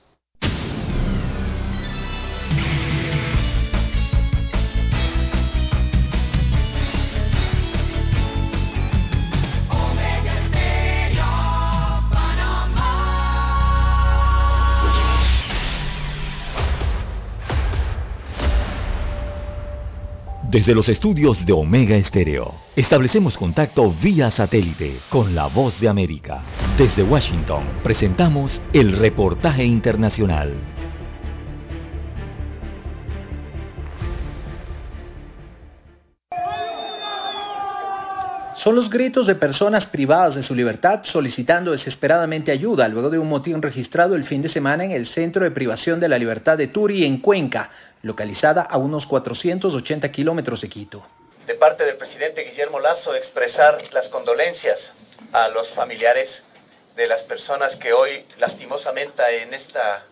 Desde los estudios de Omega Estéreo, establecemos contacto vía satélite con la voz de América. Desde Washington, presentamos el reportaje internacional. Son los gritos de personas privadas de su libertad solicitando desesperadamente ayuda luego de un motín registrado el fin de semana en el Centro de Privación de la Libertad de Turi, en Cuenca, localizada a unos 480 kilómetros de Quito. De parte del presidente Guillermo Lazo, expresar las condolencias a los familiares de las personas que hoy, lastimosamente, en esta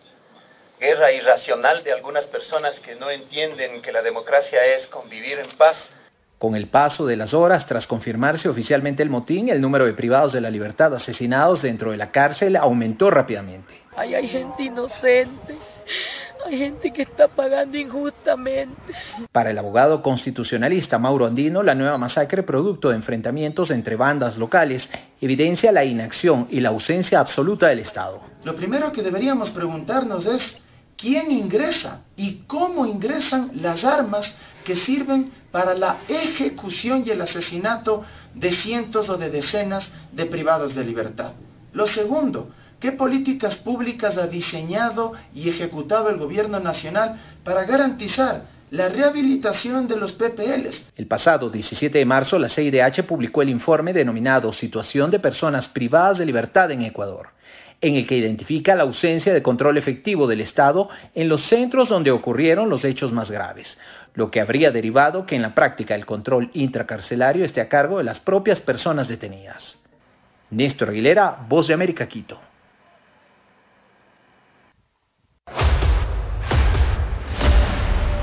guerra irracional de algunas personas que no entienden que la democracia es convivir en paz. Con el paso de las horas, tras confirmarse oficialmente el motín, el número de privados de la libertad asesinados dentro de la cárcel aumentó rápidamente. hay gente inocente hay gente que está pagando injustamente. Para el abogado constitucionalista Mauro Andino, la nueva masacre producto de enfrentamientos entre bandas locales evidencia la inacción y la ausencia absoluta del Estado. Lo primero que deberíamos preguntarnos es quién ingresa y cómo ingresan las armas que sirven para la ejecución y el asesinato de cientos o de decenas de privados de libertad. Lo segundo, ¿Qué políticas públicas ha diseñado y ejecutado el gobierno nacional para garantizar la rehabilitación de los PPLs. El pasado 17 de marzo, la CIDH publicó el informe denominado Situación de Personas Privadas de Libertad en Ecuador, en el que identifica la ausencia de control efectivo del Estado en los centros donde ocurrieron los hechos más graves, lo que habría derivado que en la práctica el control intracarcelario esté a cargo de las propias personas detenidas. Néstor Aguilera, Voz de América Quito.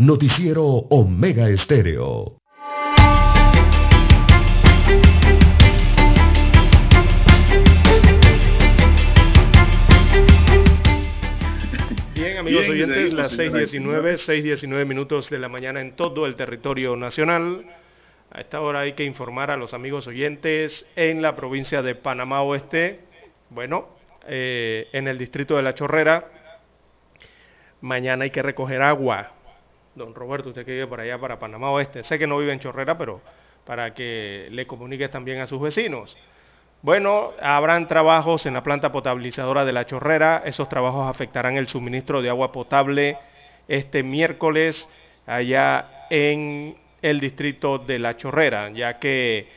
Noticiero Omega Estéreo. Bien, amigos oyentes, las 6.19, 6.19 minutos de la mañana en todo el territorio nacional. A esta hora hay que informar a los amigos oyentes en la provincia de Panamá Oeste Bueno, eh, en el distrito de La Chorrera, mañana hay que recoger agua. Don Roberto, usted que vive por allá para Panamá Oeste, sé que no vive en Chorrera, pero para que le comunique también a sus vecinos. Bueno, habrán trabajos en la planta potabilizadora de La Chorrera. Esos trabajos afectarán el suministro de agua potable este miércoles allá en el distrito de La Chorrera, ya que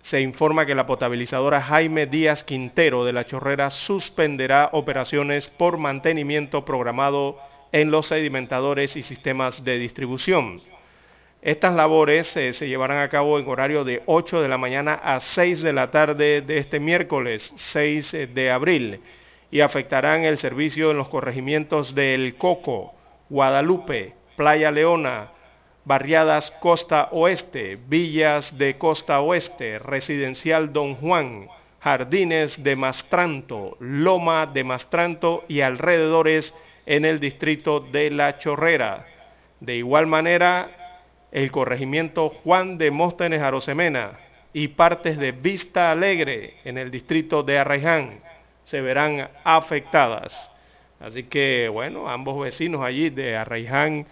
se informa que la potabilizadora Jaime Díaz Quintero de La Chorrera suspenderá operaciones por mantenimiento programado en los sedimentadores y sistemas de distribución. Estas labores eh, se llevarán a cabo en horario de 8 de la mañana a 6 de la tarde de este miércoles 6 eh, de abril y afectarán el servicio en los corregimientos del Coco, Guadalupe, Playa Leona, Barriadas Costa Oeste, Villas de Costa Oeste, Residencial Don Juan, Jardines de Mastranto, Loma de Mastranto y alrededores en el distrito de La Chorrera. De igual manera, el corregimiento Juan de Móstenes Arosemena y partes de Vista Alegre en el distrito de Arraiján se verán afectadas. Así que, bueno, ambos vecinos allí de Arraiján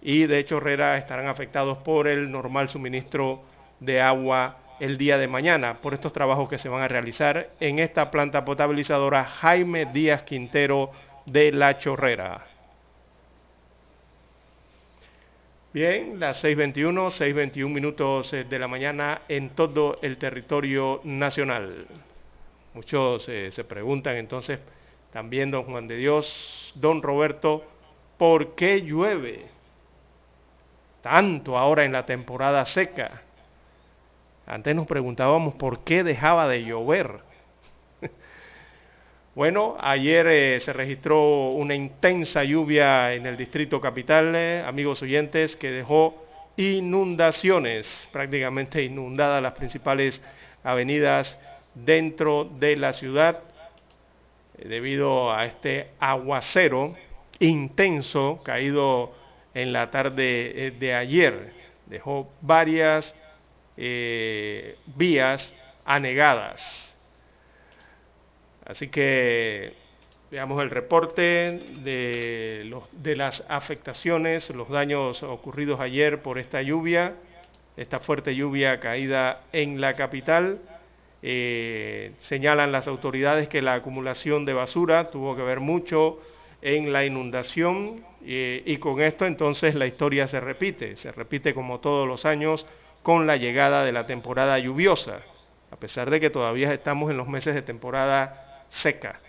y de Chorrera estarán afectados por el normal suministro de agua el día de mañana por estos trabajos que se van a realizar en esta planta potabilizadora Jaime Díaz Quintero de La Chorrera. Bien, las 6.21, 6.21 minutos eh, de la mañana en todo el territorio nacional. Muchos eh, se preguntan entonces, también don Juan de Dios, don Roberto, ¿por qué llueve tanto ahora en la temporada seca? Antes nos preguntábamos por qué dejaba de llover. Bueno, ayer eh, se registró una intensa lluvia en el distrito capital, eh, amigos oyentes, que dejó inundaciones, prácticamente inundadas las principales avenidas dentro de la ciudad eh, debido a este aguacero intenso caído en la tarde de ayer. Dejó varias vías anegadas. Así que veamos el reporte de, las afectaciones, los daños ocurridos ayer por esta lluvia, esta fuerte lluvia caída en la capital. Eh, señalan las autoridades que la acumulación de basura tuvo que ver mucho en la inundación eh, y con esto entonces la historia se repite, se repite como todos los años con la llegada de la temporada lluviosa, a pesar de que todavía estamos en los meses de temporada seca.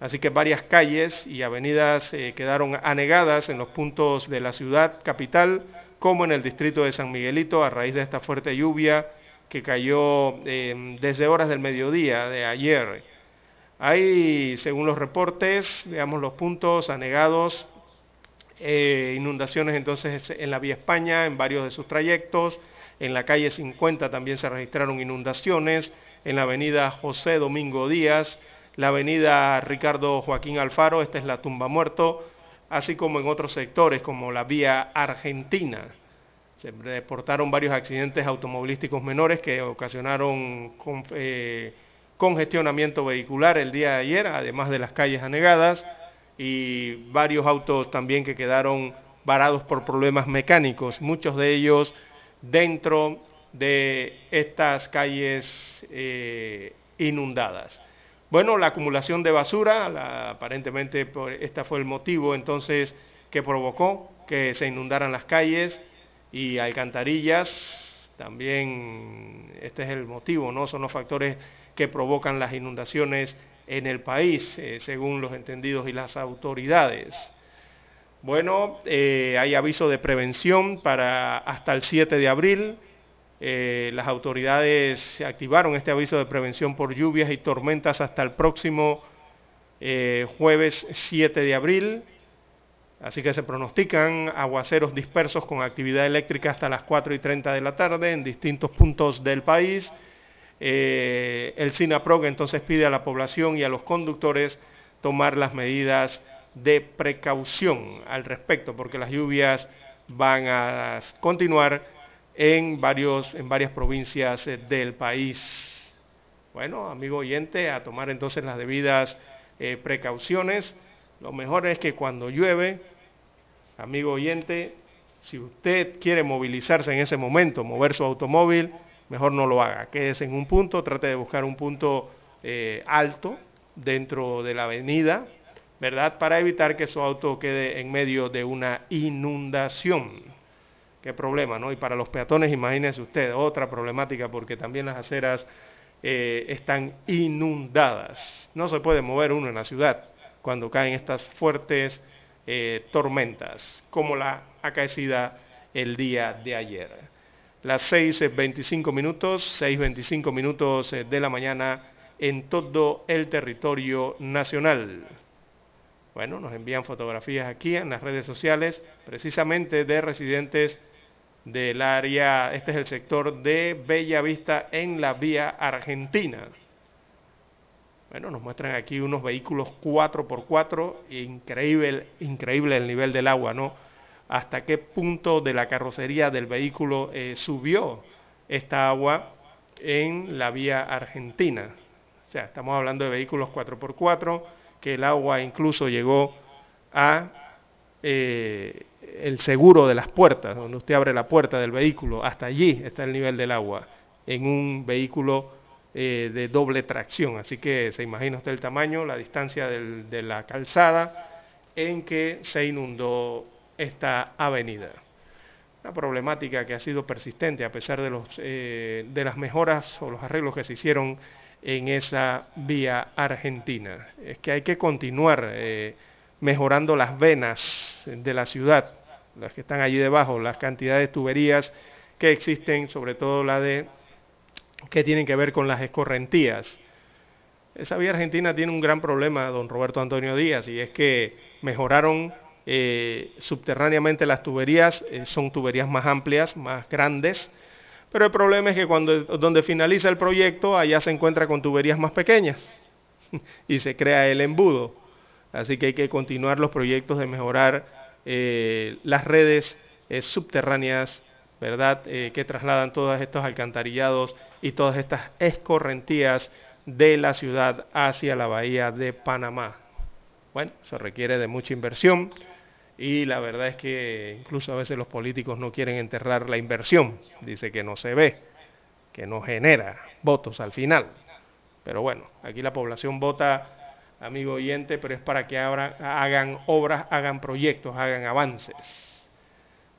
Así que varias calles y avenidas eh, quedaron anegadas en los puntos de la ciudad capital, como en el distrito de San Miguelito, a raíz de esta fuerte lluvia que cayó em, desde horas del mediodía de ayer. Hay, según los reportes, veamos los puntos anegados, eh, inundaciones entonces en la vía España, en varios de sus trayectos, en la calle 50 también se registraron inundaciones, en la avenida José Domingo Díaz, la avenida Ricardo Joaquín Alfaro, esta es la tumba muerto, así como en otros sectores como la vía Argentina. Se reportaron varios accidentes automovilísticos menores que ocasionaron eh, congestionamiento vehicular el día de ayer, además de las calles anegadas, y varios autos también que quedaron varados por problemas mecánicos, muchos de ellos dentro de estas calles eh, inundadas. Bueno, la acumulación de basura, aparentemente este fue el motivo entonces que provocó que se inundaran las calles y alcantarillas. También este es el motivo, ¿no? Son los factores que provocan las inundaciones en el país, eh, según los entendidos y las autoridades. Bueno, eh, hay aviso de prevención para hasta el 7 de abril. Eh, las autoridades activaron este aviso de prevención por lluvias y tormentas hasta el próximo eh, jueves 7 de abril. Así que se pronostican aguaceros dispersos con actividad eléctrica hasta las 4 y 30 de la tarde en distintos puntos del país. Eh, el SINAPROG entonces pide a la población y a los conductores tomar las medidas de precaución al respecto, porque las lluvias van a continuar en, varios, en varias provincias eh, del país. Bueno, amigo oyente, a tomar entonces las debidas eh, precauciones. Lo mejor es que cuando llueve, amigo oyente, si usted quiere movilizarse en ese momento, mover su automóvil, mejor no lo haga. Quédese en un punto, trate de buscar un punto eh, alto dentro de la avenida, ¿verdad? Para evitar que su auto quede en medio de una inundación. Qué problema, ¿no? Y para los peatones, imagínense usted, otra problemática porque también las aceras eh, están inundadas. No se puede mover uno en la ciudad cuando caen estas fuertes eh, tormentas, como la acaecida el día de ayer. Las 6.25 minutos, 6.25 minutos eh, de la mañana en todo el territorio nacional. Bueno, nos envían fotografías aquí en las redes sociales, precisamente de residentes del área, este es el sector de Bella Vista en la vía argentina. Bueno, nos muestran aquí unos vehículos 4x4, increíble, increíble el nivel del agua, ¿no? Hasta qué punto de la carrocería del vehículo eh, subió esta agua en la vía argentina. O sea, estamos hablando de vehículos 4x4, que el agua incluso llegó a eh, el seguro de las puertas, donde usted abre la puerta del vehículo, hasta allí está el nivel del agua, en un vehículo eh, de doble tracción. Así que se imagina usted el tamaño, la distancia de la calzada en que se inundó esta avenida. Una problemática que ha sido persistente a pesar de, los, eh, de las mejoras o los arreglos que se hicieron en esa vía argentina. Es que hay que continuar eh, mejorando las venas de la ciudad, las que están allí debajo, las cantidades de tuberías que existen, sobre todo la de que tienen que ver con las escorrentías. Esa vía argentina tiene un gran problema, don Roberto Antonio Díaz, y es que mejoraron eh, subterráneamente las tuberías, eh, son tuberías más amplias, más grandes, pero el problema es que cuando donde finaliza el proyecto, allá se encuentra con tuberías más pequeñas y se crea el embudo. Así que hay que continuar los proyectos de mejorar eh, las redes subterráneas, ¿verdad? que trasladan todos estos alcantarillados y todas estas escorrentías de la ciudad hacia la bahía de Panamá. Bueno, se requiere de mucha inversión y la verdad es que incluso a veces los políticos no quieren enterrar la inversión, dice que no se ve, que no genera votos al final. Pero bueno, aquí la población vota, amigo oyente, pero es para que hagan obras, hagan proyectos, hagan avances.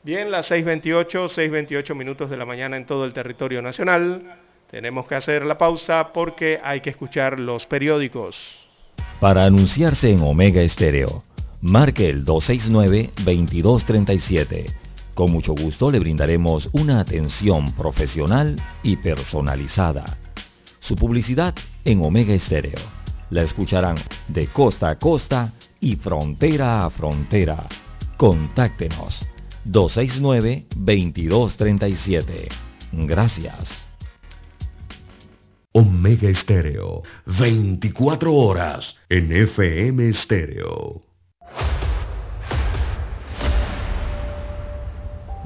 Bien, las 6.28, 6.28 minutos de la mañana en todo el territorio nacional. Tenemos que hacer la pausa porque hay que escuchar los periódicos. Para anunciarse en Omega Estéreo marque el 269-2237. Con mucho gusto le brindaremos una atención profesional y personalizada. Su publicidad en Omega Estéreo. La escucharán de costa a costa y frontera a frontera. Contáctenos 269-2237. Gracias. Omega Estéreo, 24 horas en FM Estéreo.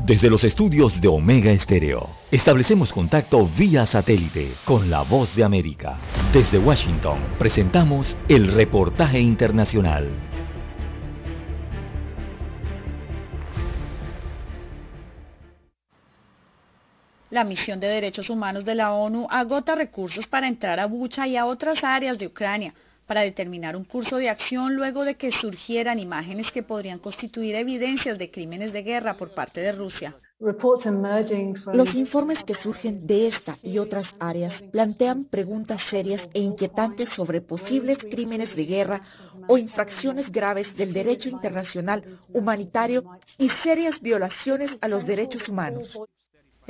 Desde los estudios de Omega Estéreo, establecemos contacto vía satélite con la voz de América. Desde Washington, presentamos el reportaje internacional. La misión de derechos humanos de la ONU agota recursos para entrar a Bucha y a otras áreas de Ucrania para determinar un curso de acción luego de que surgieran imágenes que podrían constituir evidencias de crímenes de guerra por parte de Rusia. Los informes que surgen de esta y otras áreas plantean preguntas serias e inquietantes sobre posibles crímenes de guerra o infracciones graves del derecho internacional humanitario y serias violaciones a los derechos humanos.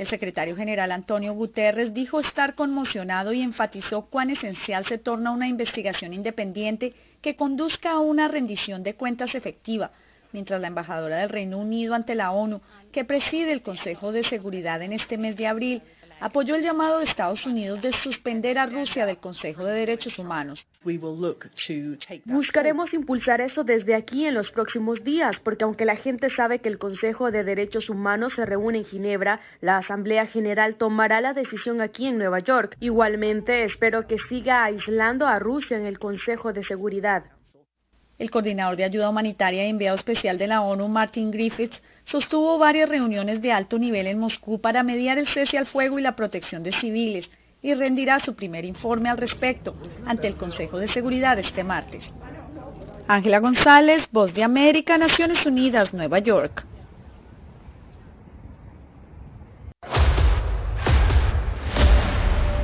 El secretario general Antonio Guterres dijo estar conmocionado y enfatizó cuán esencial se torna una investigación independiente que conduzca a una rendición de cuentas efectiva, mientras la embajadora del Reino Unido ante la ONU, que preside el Consejo de Seguridad en este mes de abril, apoyó el llamado de Estados Unidos de suspender a Rusia del Consejo de Derechos Humanos. Buscaremos impulsar eso desde aquí en los próximos días, porque aunque la gente sabe que el Consejo de Derechos Humanos se reúne en Ginebra, la Asamblea General tomará la decisión aquí en Nueva York. Igualmente, espero que siga aislando a Rusia en el Consejo de Seguridad. El coordinador de ayuda humanitaria y enviado especial de la ONU, Martin Griffiths, sostuvo varias reuniones de alto nivel en Moscú para mediar el cese al fuego y la protección de civiles y rendirá su primer informe al respecto ante el Consejo de Seguridad este martes. Ángela González, Voz de América, Naciones Unidas, Nueva York.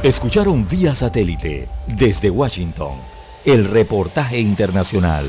Escucharon vía satélite desde Washington el reportaje internacional.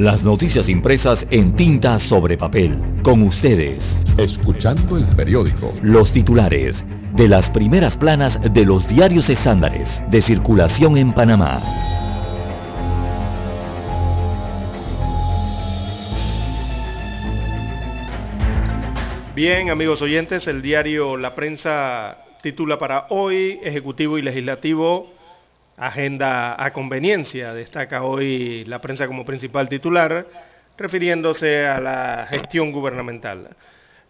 Las noticias impresas en tinta sobre papel. Con ustedes. Escuchando el periódico. Los titulares de las primeras planas de los diarios estándares de circulación en Panamá. Bien, amigos oyentes, el diario La Prensa titula para hoy Ejecutivo y Legislativo agenda a conveniencia, destaca hoy la prensa como principal titular, refiriéndose a la gestión gubernamental.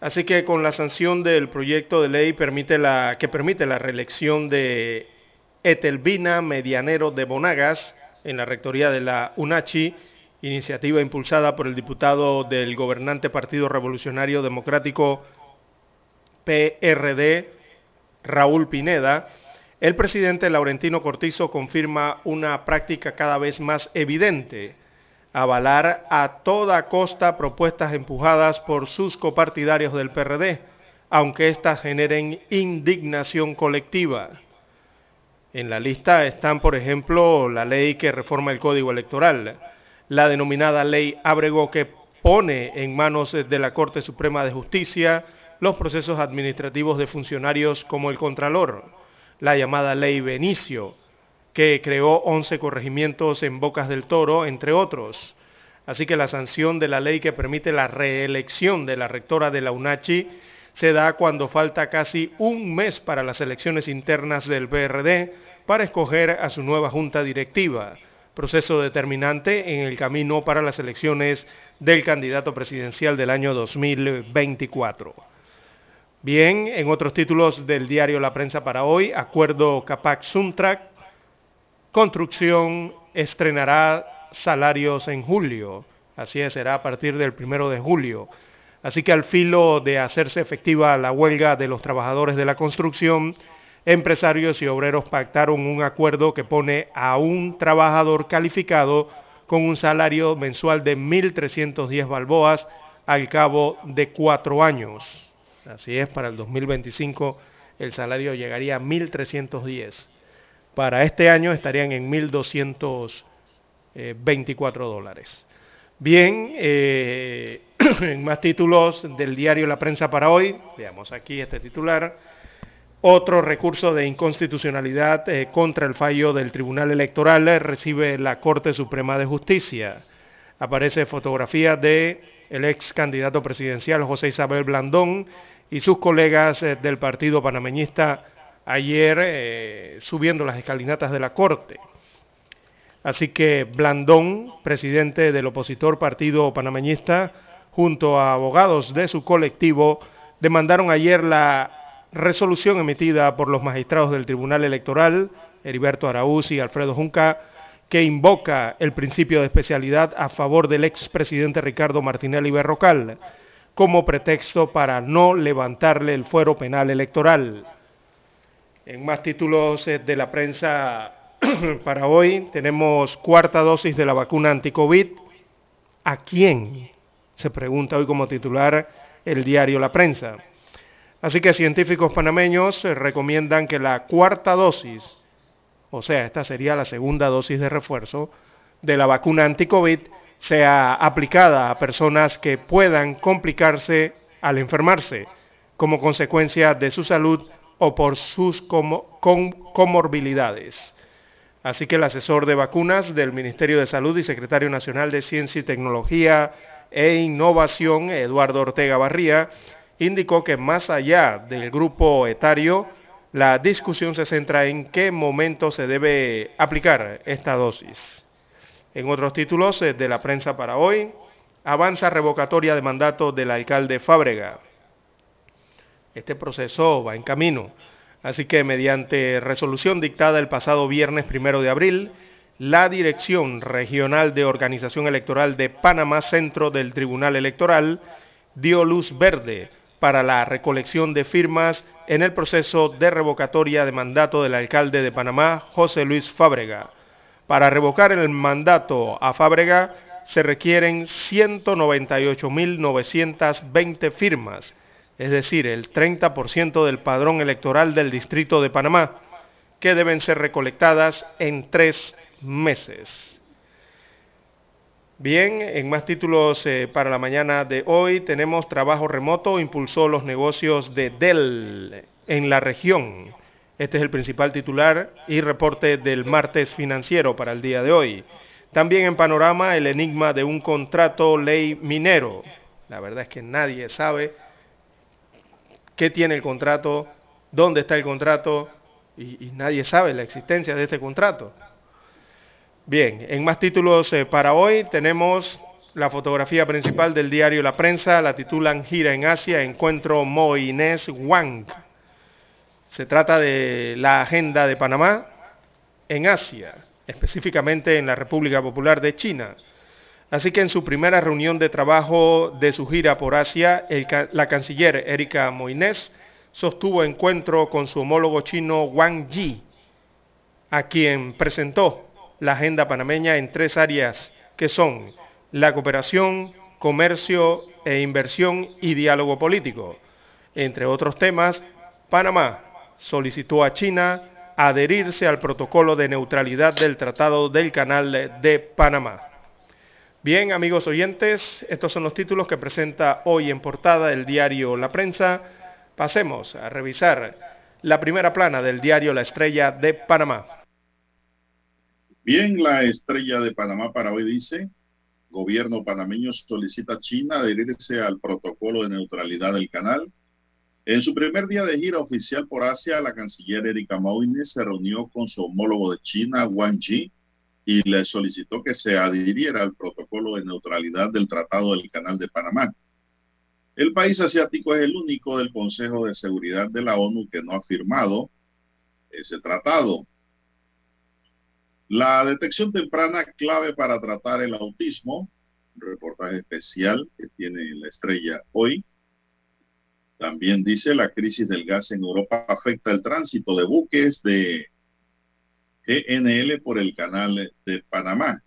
Así que con la sanción del proyecto de ley permite la, que permite la reelección de Etelvina Medianero de Bonagas en la rectoría de la UNACHI, iniciativa impulsada por el diputado del gobernante Partido Revolucionario Democrático PRD, Raúl Pineda, el presidente Laurentino Cortizo confirma una práctica cada vez más evidente, avalar a toda costa propuestas empujadas por sus copartidarios del PRD, aunque éstas generen indignación colectiva. En la lista están, por ejemplo, la ley que reforma el Código Electoral, la denominada Ley Abrego que pone en manos de la Corte Suprema de Justicia los procesos administrativos de funcionarios como el Contralor, la llamada Ley Benicio, que creó 11 corregimientos en Bocas del Toro, entre otros. Así que la sanción de la ley que permite la reelección de la rectora de la UNACHI se da cuando falta casi un mes para las elecciones internas del PRD para escoger a su nueva junta directiva, proceso determinante en el camino para las elecciones del candidato presidencial del año 2024. Bien, en otros títulos del diario La Prensa para hoy, acuerdo Capac-Suntrack, construcción estrenará salarios en julio, así es, será a partir del primero de julio. Así que al filo de hacerse efectiva la huelga de los trabajadores de la construcción, empresarios y obreros pactaron un acuerdo que pone a un trabajador calificado con un salario mensual de 1.310 balboas al cabo de cuatro años. Así es, para el 2025 el salario llegaría a 1.310. Para este año estarían en 1.224 dólares. Bien, eh, en más títulos del diario La Prensa para hoy, veamos aquí este titular. Otro recurso de inconstitucionalidad eh, contra el fallo del Tribunal Electoral eh, recibe la Corte Suprema de Justicia. Aparece fotografía de el ex candidato presidencial José Isabel Blandón y sus colegas eh, del partido panameñista ayer eh, subiendo las escalinatas de la Corte. Así que Blandón, presidente del opositor partido panameñista, junto a abogados de su colectivo, demandaron ayer la resolución emitida por los magistrados del Tribunal Electoral, Heriberto Araúz y Alfredo Junca, que invoca el principio de especialidad a favor del expresidente Ricardo Martinelli Berrocal como pretexto para no levantarle el fuero penal electoral. En más títulos eh, de la prensa para hoy tenemos cuarta dosis de la vacuna anti-COVID. ¿A quién? Se pregunta hoy como titular el diario La Prensa. Así que científicos panameños eh, recomiendan que la cuarta dosis, o sea, esta sería la segunda dosis de refuerzo de la vacuna anti-COVID, sea aplicada a personas que puedan complicarse al enfermarse como consecuencia de su salud o por sus comorbilidades. Así que el asesor de vacunas del Ministerio de Salud y secretario nacional de Ciencia y Tecnología e Innovación, Eduardo Ortega Barría, indicó que más allá del grupo etario, la discusión se centra en qué momento se debe aplicar esta dosis. En otros títulos de la prensa para hoy, avanza revocatoria de mandato del alcalde Fábrega. Este proceso va en camino, así que mediante resolución dictada el pasado viernes primero de abril, la Dirección Regional de Organización Electoral de Panamá Centro del Tribunal Electoral dio luz verde para la recolección de firmas en el proceso de revocatoria de mandato del alcalde de Panamá, José Luis Fábrega. Para revocar el mandato a Fábrega se requieren 198.920 firmas, es decir, el 30% del padrón electoral del Distrito de Panamá, que deben ser recolectadas en tres meses. Bien, en más títulos eh, para la mañana de hoy tenemos trabajo remoto, impulsó los negocios de Dell en la región. Este es el principal titular y reporte del martes financiero para el día de hoy. También en panorama el enigma de un contrato ley minero. La verdad es que nadie sabe qué tiene el contrato, dónde está el contrato y, nadie sabe la existencia de este contrato. Bien, en más títulos eh, para hoy tenemos la fotografía principal del diario La Prensa, la titulan Gira en Asia, encuentro Mo Inés Wang. Se trata de la agenda de Panamá en Asia, específicamente en la República Popular de China. Así que en su primera reunión de trabajo de su gira por Asia, la canciller Erika Moines sostuvo encuentro con su homólogo chino Wang Yi, a quien presentó la agenda panameña en tres áreas que son la cooperación, comercio e inversión y diálogo político. Entre otros temas, Panamá solicitó a China adherirse al protocolo de neutralidad del Tratado del Canal de Panamá. Bien, amigos oyentes, estos son los títulos que presenta hoy en portada el diario La Prensa. Pasemos a revisar la primera plana del diario La Estrella de Panamá. Bien, la Estrella de Panamá para hoy dice, gobierno panameño solicita a China adherirse al protocolo de neutralidad del canal en su primer día de gira oficial por Asia, la canciller Erika Moines se reunió con su homólogo de China, Wang Yi, y le solicitó que se adhiriera al protocolo de neutralidad del Tratado del Canal de Panamá. El país asiático es el único del Consejo de Seguridad de la ONU que no ha firmado ese tratado. La detección temprana clave para tratar el autismo, un reportaje especial que tiene la estrella hoy. También dice la crisis del gas en Europa afecta el tránsito de buques de GNL por el canal de Panamá.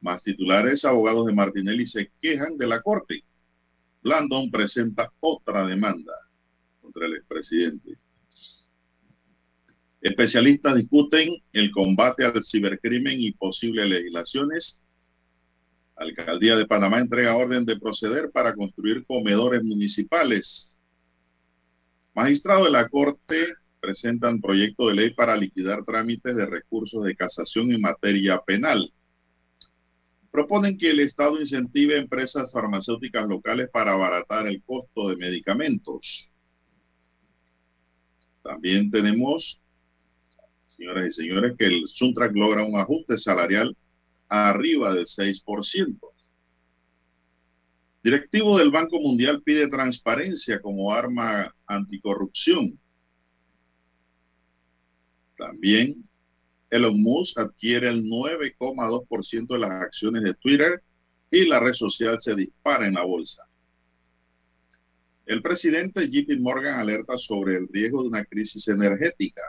Más titulares, abogados de Martinelli se quejan de la Corte. Blandon presenta otra demanda contra el expresidente. Especialistas discuten el combate al cibercrimen y posibles legislaciones Alcaldía de Panamá entrega orden de proceder para construir comedores municipales. Magistrado de la Corte presentan proyecto de ley para liquidar trámites de recursos de casación en materia penal. Proponen que el Estado incentive empresas farmacéuticas locales para abaratar el costo de medicamentos. También tenemos, señoras y señores, que el Suntrack logra un ajuste salarial arriba del 6%. Directivo del Banco Mundial pide transparencia como arma anticorrupción. También Elon Musk adquiere el 9,2% de las acciones de Twitter y la red social se dispara en la bolsa. El presidente JP Morgan alerta sobre el riesgo de una crisis energética.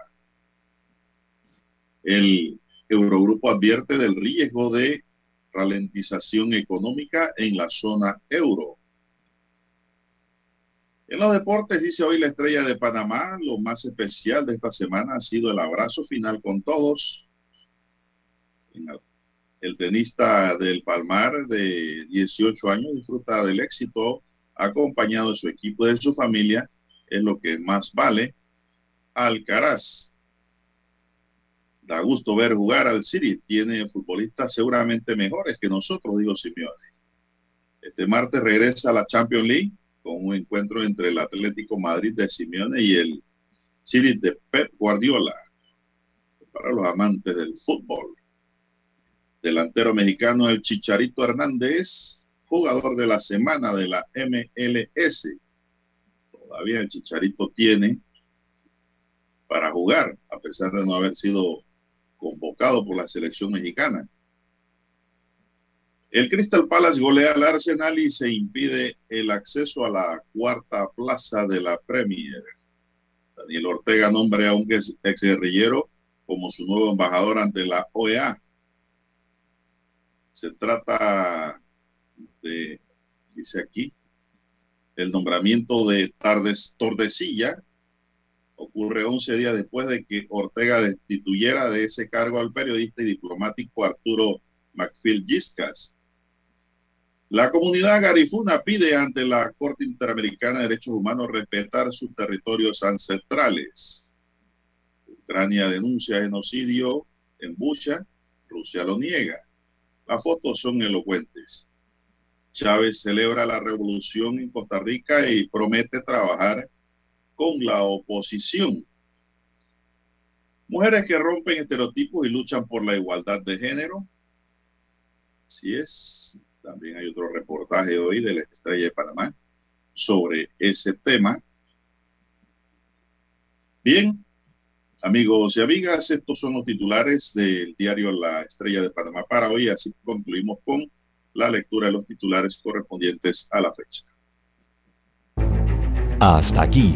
El Eurogrupo advierte del riesgo de ralentización económica en la zona euro. En los deportes, dice hoy la estrella de Panamá, lo más especial de esta semana ha sido el abrazo final con todos. El tenista del Palmar de 18 años disfruta del éxito acompañado de su equipo y de su familia, es lo que más vale. Alcaraz. Da gusto ver jugar al City. Tiene futbolistas seguramente mejores que nosotros, digo Simeone. Este martes regresa a la Champions League con un encuentro entre el Atlético Madrid de Simeone y el City de Pep Guardiola. Para los amantes del fútbol. Delantero mexicano el Chicharito Hernández, jugador de la semana de la MLS. Todavía el Chicharito tiene para jugar, a pesar de no haber sido convocado por la selección mexicana. El Crystal Palace golea al Arsenal y se impide el acceso a la cuarta plaza de la Premier. Daniel Ortega nombra a un ex guerrillero como su nuevo embajador ante la OEA. Se trata de, dice aquí, el nombramiento de Tardes Tordesilla ocurre 11 días después de que Ortega destituyera de ese cargo al periodista y diplomático Arturo Macfield Giscas la comunidad garifuna pide ante la Corte Interamericana de Derechos Humanos respetar sus territorios ancestrales. Ucrania denuncia genocidio en Bucha, Rusia lo niega. Las fotos son elocuentes. Chávez celebra la revolución en Costa Rica y promete trabajar con la oposición. Mujeres que rompen estereotipos y luchan por la igualdad de género. Así es, también hay otro reportaje hoy de la Estrella de Panamá sobre ese tema. Bien, amigos y amigas, estos son los titulares del diario La Estrella de Panamá para hoy. Así concluimos con la lectura de los titulares correspondientes a la fecha. Hasta aquí,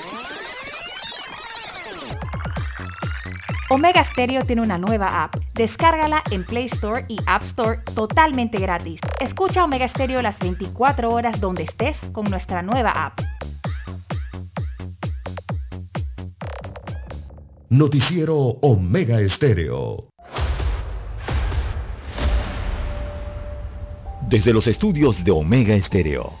Omega Stereo tiene una nueva app. Descárgala en Play Store y App Store totalmente gratis. Escucha Omega Stereo las 24 horas donde estés con nuestra nueva app. Noticiero Omega Estéreo. Desde los estudios de Omega Estéreo,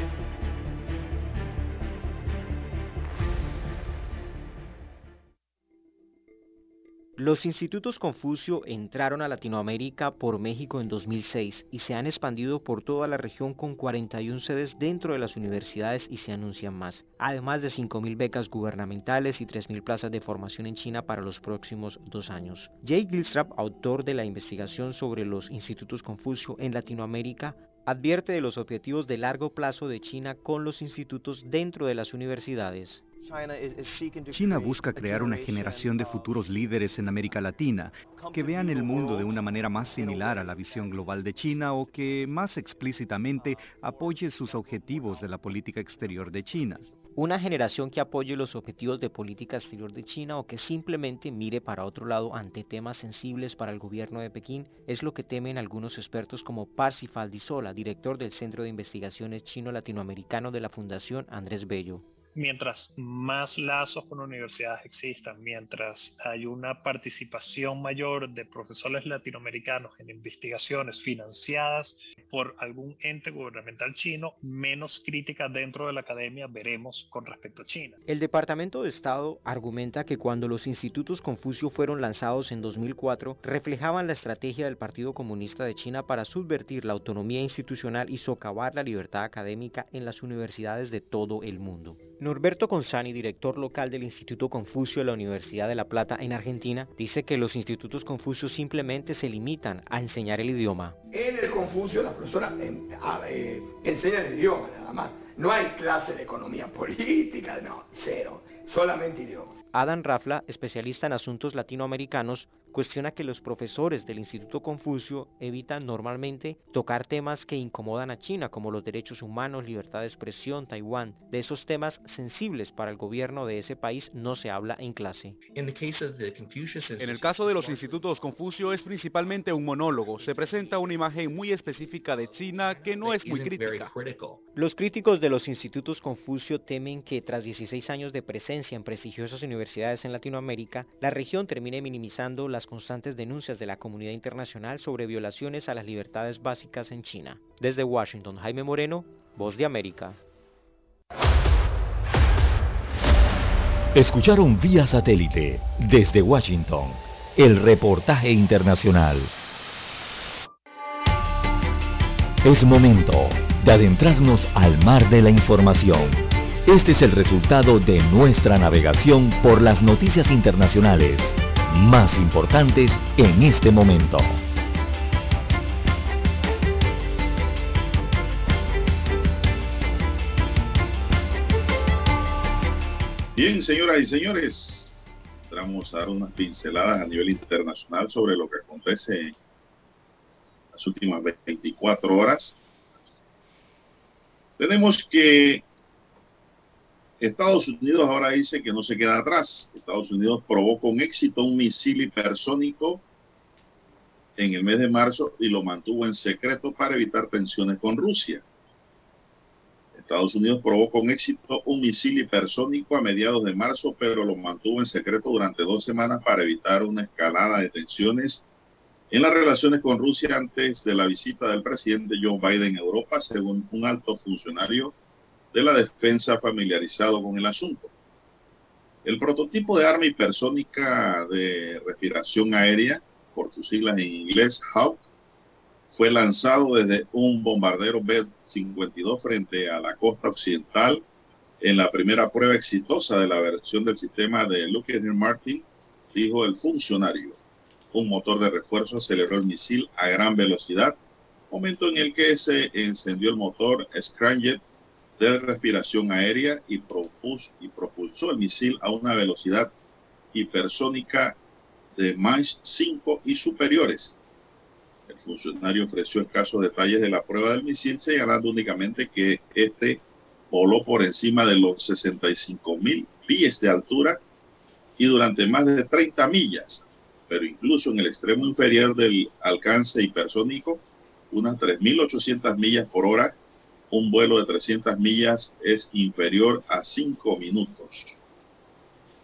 Los institutos Confucio entraron a Latinoamérica por México en 2006 y se han expandido por toda la región con 41 sedes dentro de las universidades y se anuncian más, además de 5.000 becas gubernamentales y 3.000 plazas de formación en China para los próximos dos años. Jay Gilstrap, autor de la investigación sobre los institutos Confucio en Latinoamérica, advierte de los objetivos de largo plazo de China con los institutos dentro de las universidades. China busca crear una generación de futuros líderes en América Latina que vean el mundo de una manera más similar a la visión global de China o que más explícitamente apoye sus objetivos de la política exterior de China. una generación que apoye los objetivos de política exterior de China o que simplemente mire para otro lado ante temas sensibles para el gobierno de Pekín es lo que temen algunos expertos como Parsi Faldisola, director del Centro de Investigaciones Chino-Latinoamericano de la Fundación Andrés Bello mientras más lazos con universidades existan, mientras hay una participación mayor de profesores latinoamericanos en investigaciones financiadas por algún ente gubernamental chino, menos críticas dentro de la academia veremos con respecto a China. El Departamento de Estado argumenta que cuando los institutos Confucio fueron lanzados en 2004, reflejaban la estrategia del Partido Comunista de China para subvertir la autonomía institucional y socavar la libertad académica en las universidades de todo el mundo. Norberto Consani, director local del Instituto Confucio de la Universidad de La Plata en Argentina, dice que los institutos Confucio simplemente se limitan a enseñar el idioma. En el Confucio las personas eh, enseñan el idioma nada más. No hay clase de economía política, no, cero, solamente idioma. Adam Rafla, especialista en asuntos latinoamericanos, cuestiona que los profesores del Instituto Confucio evitan normalmente tocar temas que incomodan a China, como los derechos humanos, libertad de expresión, Taiwán. De esos temas sensibles para el gobierno de ese país no se habla en clase. En el caso de los institutos Confucio es principalmente un monólogo. Se presenta una imagen muy específica de China que no es muy crítica. Los críticos de los institutos Confucio temen que tras 16 años de presencia en prestigiosas universidades en Latinoamérica, la región termine minimizando las constantes denuncias de la comunidad internacional sobre violaciones a las libertades básicas en China. Desde Washington, Jaime Moreno, Voz de América. Escucharon vía satélite desde Washington el reportaje internacional. Es momento de adentrarnos al mar de la información. Este es el resultado de nuestra navegación por las noticias internacionales más importantes en este momento. Bien, señoras y señores, vamos a dar unas pinceladas a nivel internacional sobre lo que acontece en las últimas 24 horas. Tenemos que Estados Unidos ahora dice que no se queda atrás. Estados Unidos probó con éxito un misil hipersónico en el mes de marzo y lo mantuvo en secreto para evitar tensiones con Rusia. Estados Unidos probó con éxito un misil hipersónico a mediados de marzo, pero lo mantuvo en secreto durante dos semanas para evitar una escalada de tensiones en las relaciones con Rusia antes de la visita del presidente Joe Biden a Europa, según un alto funcionario de la defensa familiarizado con el asunto. El prototipo de arma hipersónica de respiración aérea, por sus siglas en inglés Hawk, fue lanzado desde un bombardero B-52 frente a la costa occidental en la primera prueba exitosa de la versión del sistema de Lockheed Martin, dijo el funcionario. Un motor de refuerzo aceleró el misil a gran velocidad, momento en el que se encendió el motor Scramjet de respiración aérea y, propuso, y propulsó el misil a una velocidad hipersónica de Mach 5 y superiores. El funcionario ofreció escasos detalles de la prueba del misil, señalando únicamente que este voló por encima de los 65 mil pies de altura y durante más de 30 millas, pero incluso en el extremo inferior del alcance hipersónico, unas 3.800 millas por hora, un vuelo de 300 millas es inferior a 5 minutos.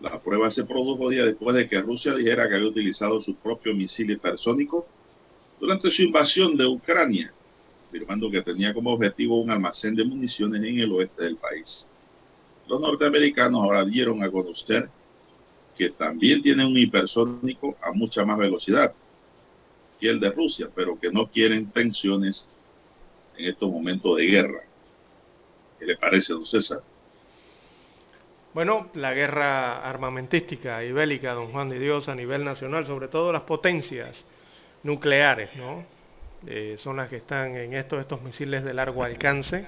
La prueba se produjo días después de que Rusia dijera que había utilizado su propio misil hipersónico durante su invasión de Ucrania, afirmando que tenía como objetivo un almacén de municiones en el oeste del país. Los norteamericanos ahora dieron a conocer que también tienen un hipersónico a mucha más velocidad que el de Rusia, pero que no quieren tensiones en estos momentos de guerra. ¿Qué le parece, don César? Bueno, la guerra armamentística y bélica, don Juan de Dios, a nivel nacional, sobre todo las potencias nucleares, ¿no? Eh, son las que están en estos, estos misiles de largo alcance,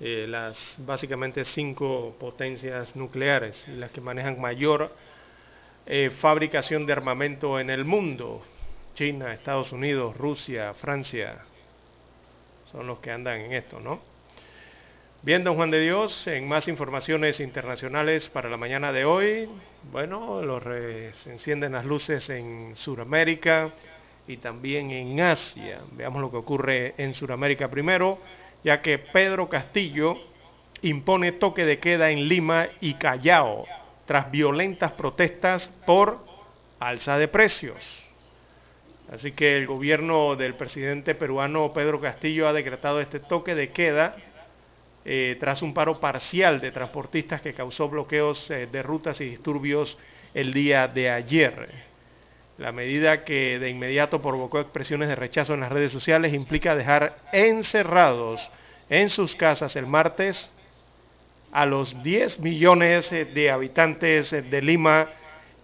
eh, las básicamente cinco potencias nucleares las que manejan mayor eh, fabricación de armamento en el mundo, China, Estados Unidos, Rusia, Francia, son los que andan en esto, ¿no? Bien, don Juan de Dios, en más informaciones internacionales para la mañana de hoy, bueno, los se encienden las luces en Sudamérica y también en Asia. Veamos lo que ocurre en Sudamérica primero, ya que Pedro Castillo impone toque de queda en Lima y Callao tras violentas protestas por alza de precios. Así que el gobierno del presidente peruano Pedro Castillo ha decretado este toque de queda eh, tras un paro parcial de transportistas que causó bloqueos eh, de rutas y disturbios el día de ayer. La medida que de inmediato provocó expresiones de rechazo en las redes sociales implica dejar encerrados en sus casas el martes a los 10 millones de habitantes de Lima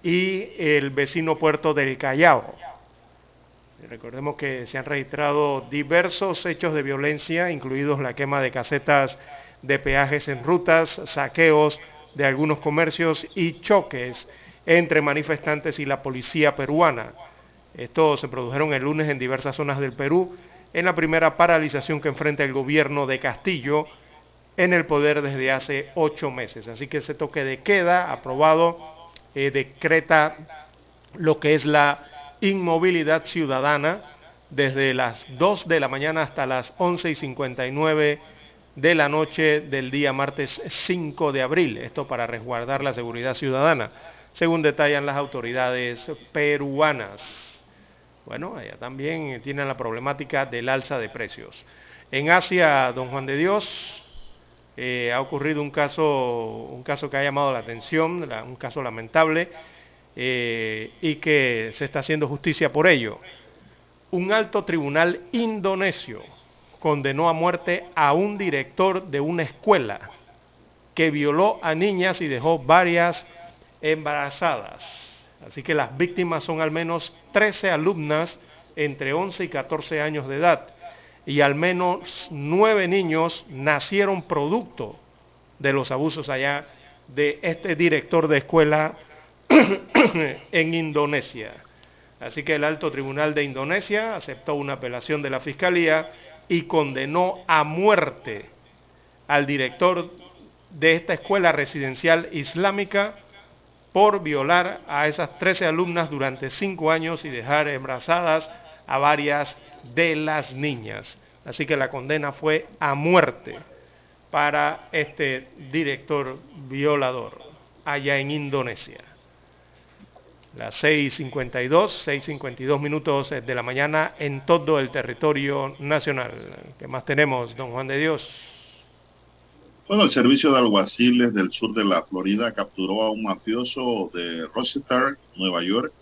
y el vecino puerto del Callao. Recordemos que se han registrado diversos hechos de violencia, incluidos la quema de casetas de peajes en rutas, saqueos de algunos comercios y choques entre manifestantes y la policía peruana. Estos se produjeron el lunes en diversas zonas del Perú, en la primera paralización que enfrenta el gobierno de Castillo en el poder desde hace ocho meses. Así que ese toque de queda aprobado eh, decreta lo que es la inmovilidad ciudadana desde las 2 de la mañana hasta las 11 y 59 de la noche del día martes 5 de abril. Esto para resguardar la seguridad ciudadana, según detallan las autoridades peruanas. Bueno, allá también tienen la problemática del alza de precios. En Asia, don Juan de Dios, eh, ha ocurrido un caso, un caso que ha llamado la atención, un caso lamentable eh, y que se está haciendo justicia por ello. Un alto tribunal indonesio condenó a muerte a un director de una escuela que violó a niñas y dejó varias embarazadas. Así que las víctimas son al menos 13 alumnas entre 11 y 14 años de edad y al menos 9 niños nacieron producto de los abusos allá de este director de escuela en Indonesia. Así que el alto tribunal de Indonesia aceptó una apelación de la Fiscalía y condenó a muerte al director de esta escuela residencial islámica por violar a esas 13 alumnas durante cinco años y dejar embarazadas a varias de las niñas. Así que la condena fue a muerte para este director violador allá en Indonesia. Las 6.52, 6.52 minutos de la mañana en todo el territorio nacional. ¿Qué más tenemos, don Juan de Dios? Bueno, el servicio de alguaciles del sur de la Florida capturó a un mafioso de Rochester, Nueva York,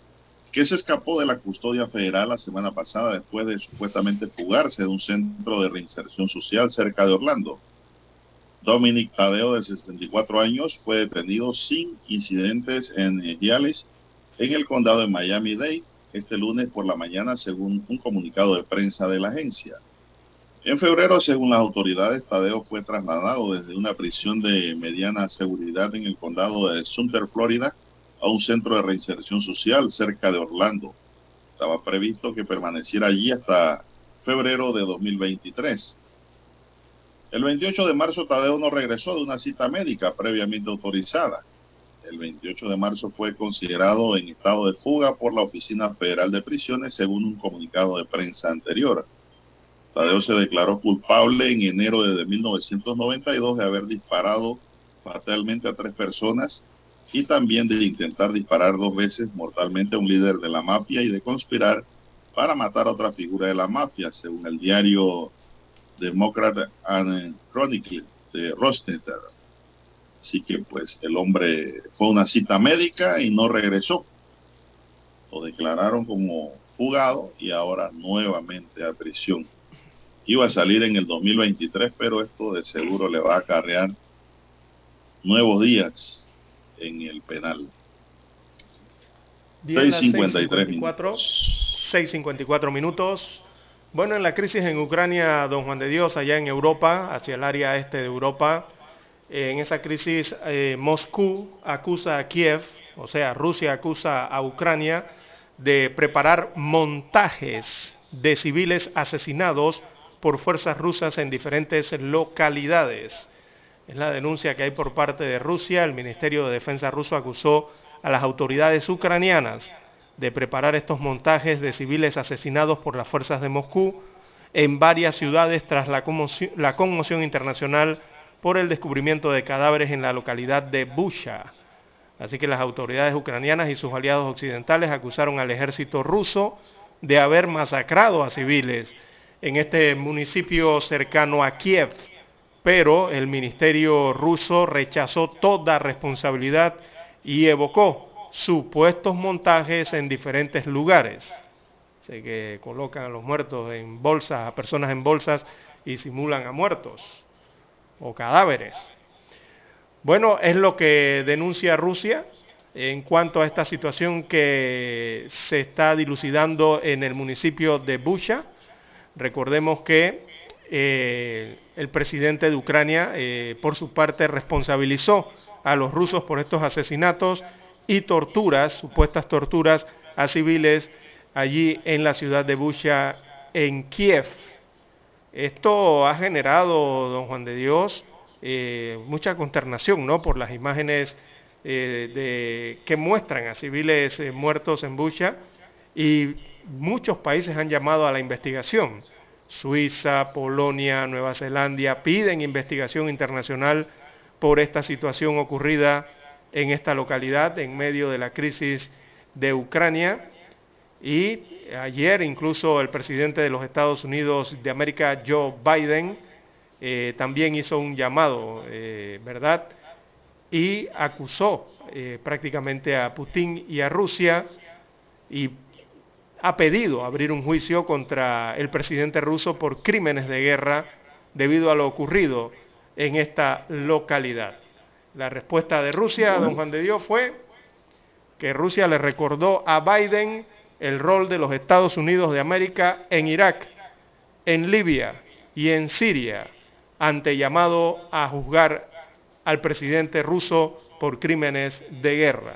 que se escapó de la custodia federal la semana pasada después de supuestamente fugarse de un centro de reinserción social cerca de Orlando. Dominic Tadeo, de 64 años, fue detenido sin incidentes en Gialis en el condado de Miami-Dade este lunes por la mañana, según un comunicado de prensa de la agencia. En febrero, según las autoridades, Tadeo fue trasladado desde una prisión de mediana seguridad en el condado de Sumter, Florida, a un centro de reinserción social cerca de Orlando. Estaba previsto que permaneciera allí hasta febrero de 2023. El 28 de marzo, Tadeo no regresó de una cita médica previamente autorizada el 28 de marzo fue considerado en estado de fuga por la Oficina Federal de Prisiones, según un comunicado de prensa anterior. Tadeo se declaró culpable en enero de 1992 de haber disparado fatalmente a tres personas y también de intentar disparar dos veces mortalmente a un líder de la mafia y de conspirar para matar a otra figura de la mafia, según el diario Democrat and Chronicle de Rostetter. Así que pues el hombre fue a una cita médica y no regresó. Lo declararon como fugado y ahora nuevamente a prisión. Iba a salir en el 2023, pero esto de seguro le va a acarrear nuevos días en el penal. 6.53 minutos. 6.54 minutos. Bueno, en la crisis en Ucrania, don Juan de Dios, allá en Europa, hacia el área este de Europa, en esa crisis, eh, Moscú acusa a Kiev, o sea, Rusia acusa a Ucrania de preparar montajes de civiles asesinados por fuerzas rusas en diferentes localidades. Es la denuncia que hay por parte de Rusia. El Ministerio de Defensa ruso acusó a las autoridades ucranianas de preparar estos montajes de civiles asesinados por las fuerzas de Moscú en varias ciudades tras la conmoción, internacional por el descubrimiento de cadáveres en la localidad de Busha. Así que las autoridades ucranianas y sus aliados occidentales acusaron al ejército ruso de haber masacrado a civiles en este municipio cercano a Kiev, pero el ministerio ruso rechazó toda responsabilidad y evocó supuestos montajes en diferentes lugares. Sé que colocan a los muertos en bolsas, a personas en bolsas y simulan a muertos o cadáveres. Bueno, es lo que denuncia Rusia en cuanto a esta situación que se está dilucidando en el municipio de Busha. Recordemos que eh, el presidente de Ucrania, eh, por su parte, responsabilizó a los rusos por estos asesinatos y torturas, supuestas torturas a civiles allí en la ciudad de Busha, en Kiev. Esto ha generado, don Juan de Dios, eh, mucha consternación, ¿no? Por las imágenes eh, de, que muestran a civiles eh, muertos en Busha y muchos países han llamado a la investigación. Suiza, Polonia, Nueva Zelanda piden investigación internacional por esta situación ocurrida en esta localidad en medio de la crisis de Ucrania y ayer incluso el presidente de los Estados Unidos de América, Joe Biden, eh, también hizo un llamado, eh, ¿verdad? Y acusó eh, prácticamente a Putin y a Rusia y ha pedido abrir un juicio contra el presidente ruso por crímenes de guerra debido a lo ocurrido en esta localidad. La respuesta de Rusia, don Juan de Dios, fue que Rusia le recordó a Biden el rol de los Estados Unidos de América en Irak, en Libia y en Siria, ante llamado a juzgar al presidente ruso por crímenes de guerra.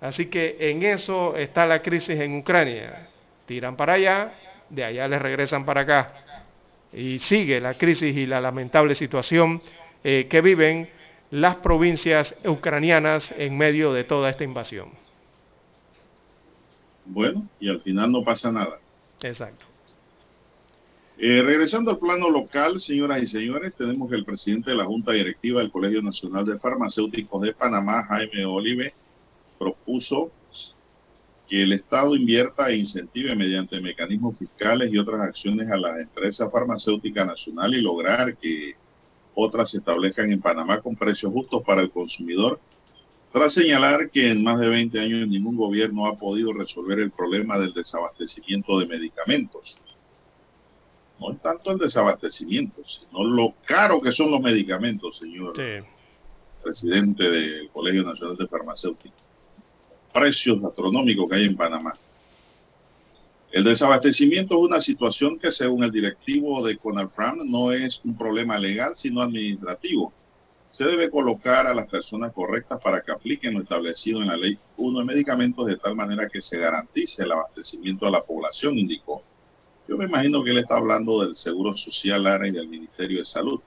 Así que en eso está la crisis en Ucrania. Tiran para allá, de allá les regresan para acá. Y sigue la crisis y la lamentable situación eh, que viven las provincias ucranianas en medio de toda esta invasión. Bueno, y al final no pasa nada. Exacto. Eh, regresando al plano local, señoras y señores, tenemos que el presidente de la Junta Directiva del Colegio Nacional de Farmacéuticos de Panamá, Jaime Olive, propuso que el Estado invierta e incentive mediante mecanismos fiscales y otras acciones a las empresas farmacéuticas nacionales y lograr que otras se establezcan en Panamá con precios justos para el consumidor tras señalar que en más de 20 años ningún gobierno ha podido resolver el problema del desabastecimiento de medicamentos. No es tanto el desabastecimiento, sino lo caro que son los medicamentos, señor presidente del Colegio Nacional de Farmacéuticos. Precios astronómicos que hay en Panamá. El desabastecimiento es una situación que según el directivo de CONALFRAM no es un problema legal, sino administrativo se debe colocar a las personas correctas para que apliquen lo establecido en la Ley 1 de medicamentos de tal manera que se garantice el abastecimiento a la población, indicó. Yo me imagino que él está hablando del Seguro Social ARA y del Ministerio de Salud,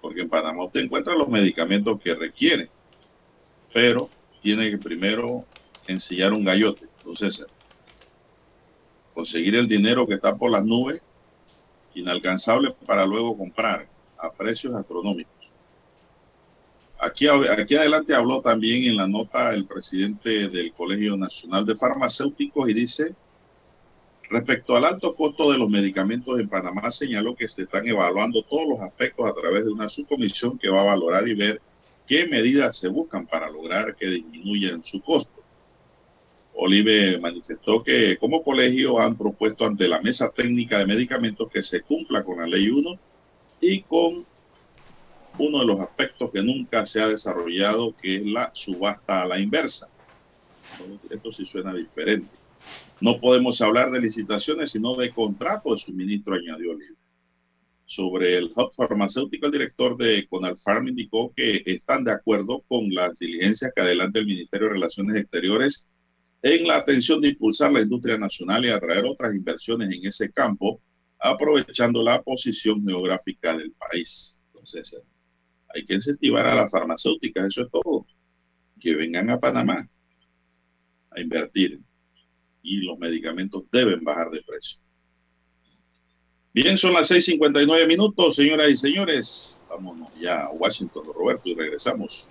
porque en Panamá usted encuentra los medicamentos que requiere, pero tiene que primero ensillar un gallote, entonces conseguir el dinero que está por las nubes, inalcanzable para luego comprar a precios astronómicos. Aquí, aquí adelante habló también en la nota el presidente del Colegio Nacional de Farmacéuticos y dice, respecto al alto costo de los medicamentos en Panamá, señaló que se están evaluando todos los aspectos a través de una subcomisión que va a valorar y ver qué medidas se buscan para lograr que disminuyan su costo. Olive manifestó que como colegio han propuesto ante la mesa técnica de medicamentos que se cumpla con la ley 1 y con uno de los aspectos que nunca se ha desarrollado, que es la subasta a la inversa. esto sí suena diferente. No podemos hablar de licitaciones, sino de contrato de suministro, añadió Olive. Sobre el hub farmacéutico, el director de Conalfarm indicó que están de acuerdo con las diligencias que adelanta el Ministerio de Relaciones Exteriores en la atención de impulsar la industria nacional y atraer otras inversiones en ese campo, aprovechando la posición geográfica del país. Entonces, Hay que incentivar a las farmacéuticas, eso es todo. Que vengan a Panamá a invertir. Y los medicamentos deben bajar de precio. Bien, son las 6:59 minutos, señoras y señores. Vámonos ya a Washington, Roberto, y regresamos.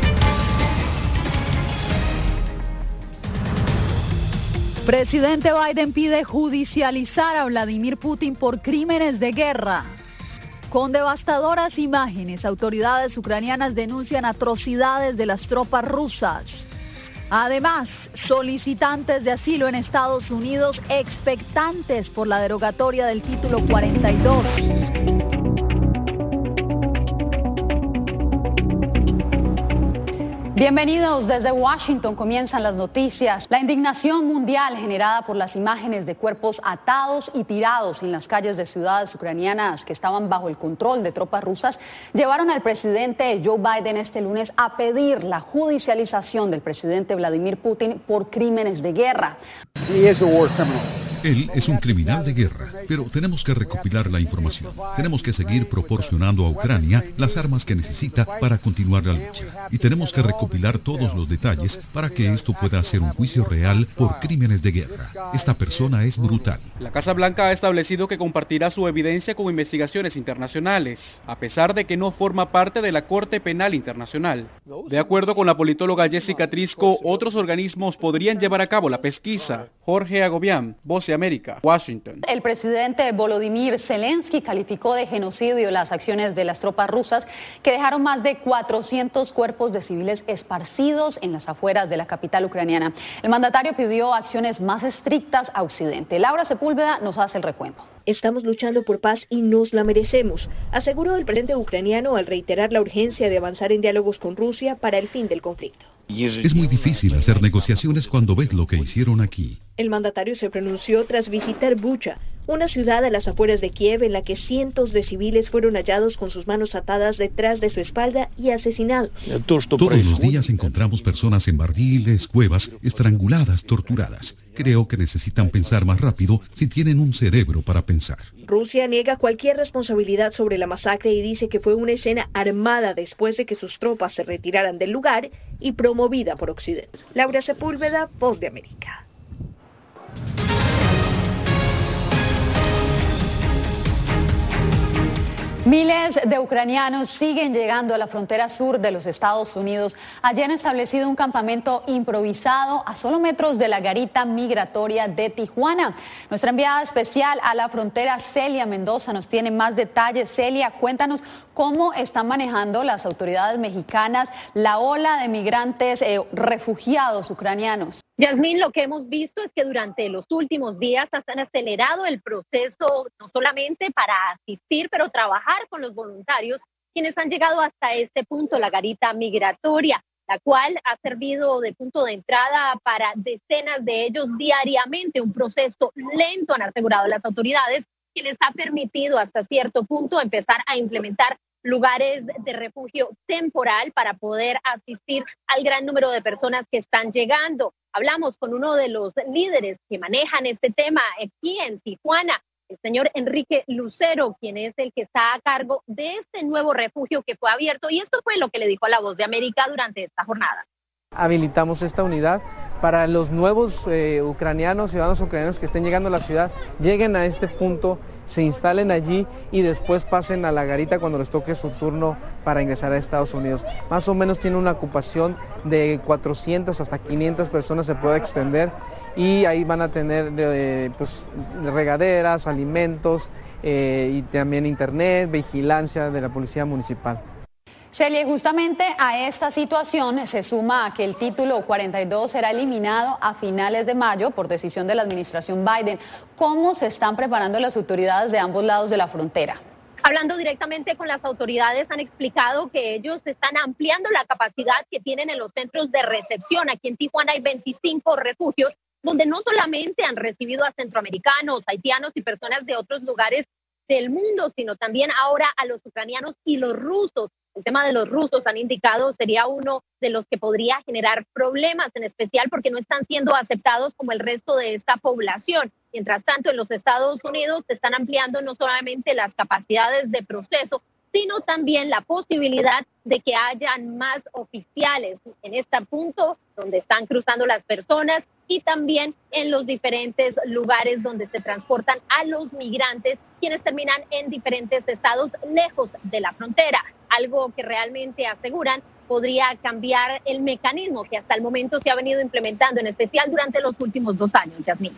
Presidente Biden pide judicializar a Vladimir Putin por crímenes de guerra. Con devastadoras imágenes, autoridades ucranianas denuncian atrocidades de las tropas rusas. Además, solicitantes de asilo en Estados Unidos expectantes por la derogatoria del título 42. Bienvenidos desde Washington. Comienzan las noticias. La indignación mundial generada por las imágenes de cuerpos atados y tirados en las calles de ciudades ucranianas que estaban bajo el control de tropas rusas llevaron al presidente Joe Biden este lunes a pedir la judicialización del presidente Vladimir Putin por crímenes de guerra. Él es un criminal de guerra, pero tenemos que recopilar la información. Tenemos que seguir proporcionando a Ucrania las armas que necesita para continuar la lucha. Y tenemos que recopilar todos los detalles para que esto pueda ser un juicio real por crímenes de guerra. Esta persona es brutal. La Casa Blanca ha establecido que compartirá su evidencia con investigaciones internacionales, a pesar de que no forma parte de la Corte Penal Internacional. De acuerdo con la politóloga Jessica Trisco, otros organismos podrían llevar a cabo la pesquisa. Jorge Agobián, Voz América, Washington. El presidente Volodymyr Zelensky calificó de genocidio las acciones de las tropas rusas que dejaron más de 400 cuerpos de civiles esparcidos en las afueras de la capital ucraniana. El mandatario pidió acciones más estrictas a Occidente. Laura Sepúlveda nos hace el recuento. Estamos luchando por paz y nos la merecemos, aseguró el presidente ucraniano al reiterar la urgencia de avanzar en diálogos con Rusia para el fin del conflicto. Es muy difícil hacer negociaciones cuando ves lo que hicieron aquí. El mandatario se pronunció tras visitar Bucha, una ciudad a las afueras de Kiev en la que cientos de civiles fueron hallados con sus manos atadas detrás de su espalda y asesinados. Todos los días encontramos personas en barriles, cuevas, estranguladas, torturadas. Creo que necesitan pensar más rápido si tienen un cerebro para pensar. Rusia niega cualquier responsabilidad sobre la masacre y dice que fue una escena armada después de que sus tropas se retiraran del lugar y promovida por Occidente. Laura Sepúlveda, Voz de América. Miles de ucranianos siguen llegando a la frontera sur de los Estados Unidos. Allí han establecido un campamento improvisado a solo metros de la garita migratoria de Tijuana. Nuestra enviada especial a la frontera, Celia Mendoza, nos tiene más detalles. Celia, cuéntanos cómo están manejando las autoridades mexicanas la ola de migrantes eh, refugiados ucranianos. Yasmín, lo que hemos visto es que durante los últimos días han acelerado el proceso, no solamente para asistir, pero trabajar con los voluntarios, quienes han llegado hasta este punto, la garita migratoria, la cual ha servido de punto de entrada para decenas de ellos diariamente, un proceso lento, han asegurado las autoridades, que les ha permitido hasta cierto punto empezar a implementar lugares de refugio temporal para poder asistir al gran número de personas que están llegando. Hablamos con uno de los líderes que manejan este tema aquí en Tijuana, el señor Enrique Lucero, quien es el que está a cargo de este nuevo refugio que fue abierto. Y esto fue lo que le dijo a La Voz de América durante esta jornada. Habilitamos esta unidad para los nuevos eh, ucranianos, ciudadanos ucranianos que estén llegando a la ciudad, lleguen a este punto se instalen allí y después pasen a la garita cuando les toque su turno para ingresar a Estados Unidos. Más o menos tiene una ocupación de 400 hasta 500 personas, se puede extender y ahí van a tener pues, regaderas, alimentos eh, y también internet, vigilancia de la policía municipal. Celia, justamente a esta situación se suma que el título 42 será eliminado a finales de mayo por decisión de la administración Biden. ¿Cómo se están preparando las autoridades de ambos lados de la frontera? Hablando directamente con las autoridades, han explicado que ellos están ampliando la capacidad que tienen en los centros de recepción. Aquí en Tijuana hay 25 refugios donde no solamente han recibido a centroamericanos, haitianos y personas de otros lugares del mundo, sino también ahora a los ucranianos y los rusos. El tema de los rusos han indicado sería uno de los que podría generar problemas, en especial porque no están siendo aceptados como el resto de esta población. Mientras tanto, en los Estados Unidos se están ampliando no solamente las capacidades de proceso, sino también la posibilidad de que hayan más oficiales en este punto donde están cruzando las personas y también en los diferentes lugares donde se transportan a los migrantes, quienes terminan en diferentes estados lejos de la frontera algo que realmente aseguran podría cambiar el mecanismo que hasta el momento se ha venido implementando, en especial durante los últimos dos años, Yasmín.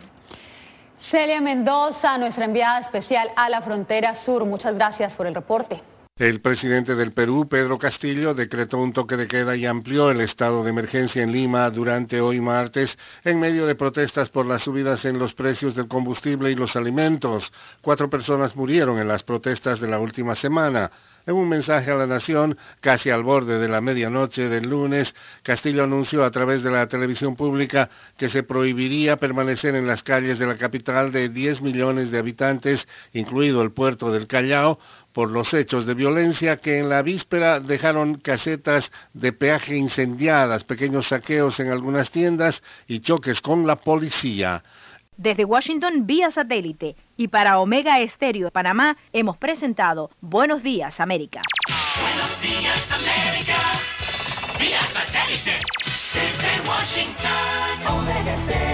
Celia Mendoza, nuestra enviada especial a la frontera sur, muchas gracias por el reporte. El presidente del Perú, Pedro Castillo, decretó un toque de queda y amplió el estado de emergencia en Lima durante hoy martes en medio de protestas por las subidas en los precios del combustible y los alimentos. Cuatro personas murieron en las protestas de la última semana. En un mensaje a la nación, casi al borde de la medianoche del lunes, Castillo anunció a través de la televisión pública que se prohibiría permanecer en las calles de la capital de 10 millones de habitantes, incluido el puerto del Callao, por los hechos de violencia que en la víspera dejaron casetas de peaje incendiadas, pequeños saqueos en algunas tiendas y choques con la policía. Desde Washington vía satélite y para Omega Estéreo de Panamá hemos presentado Buenos Días América. Buenos días América, vía satélite desde Washington. Omega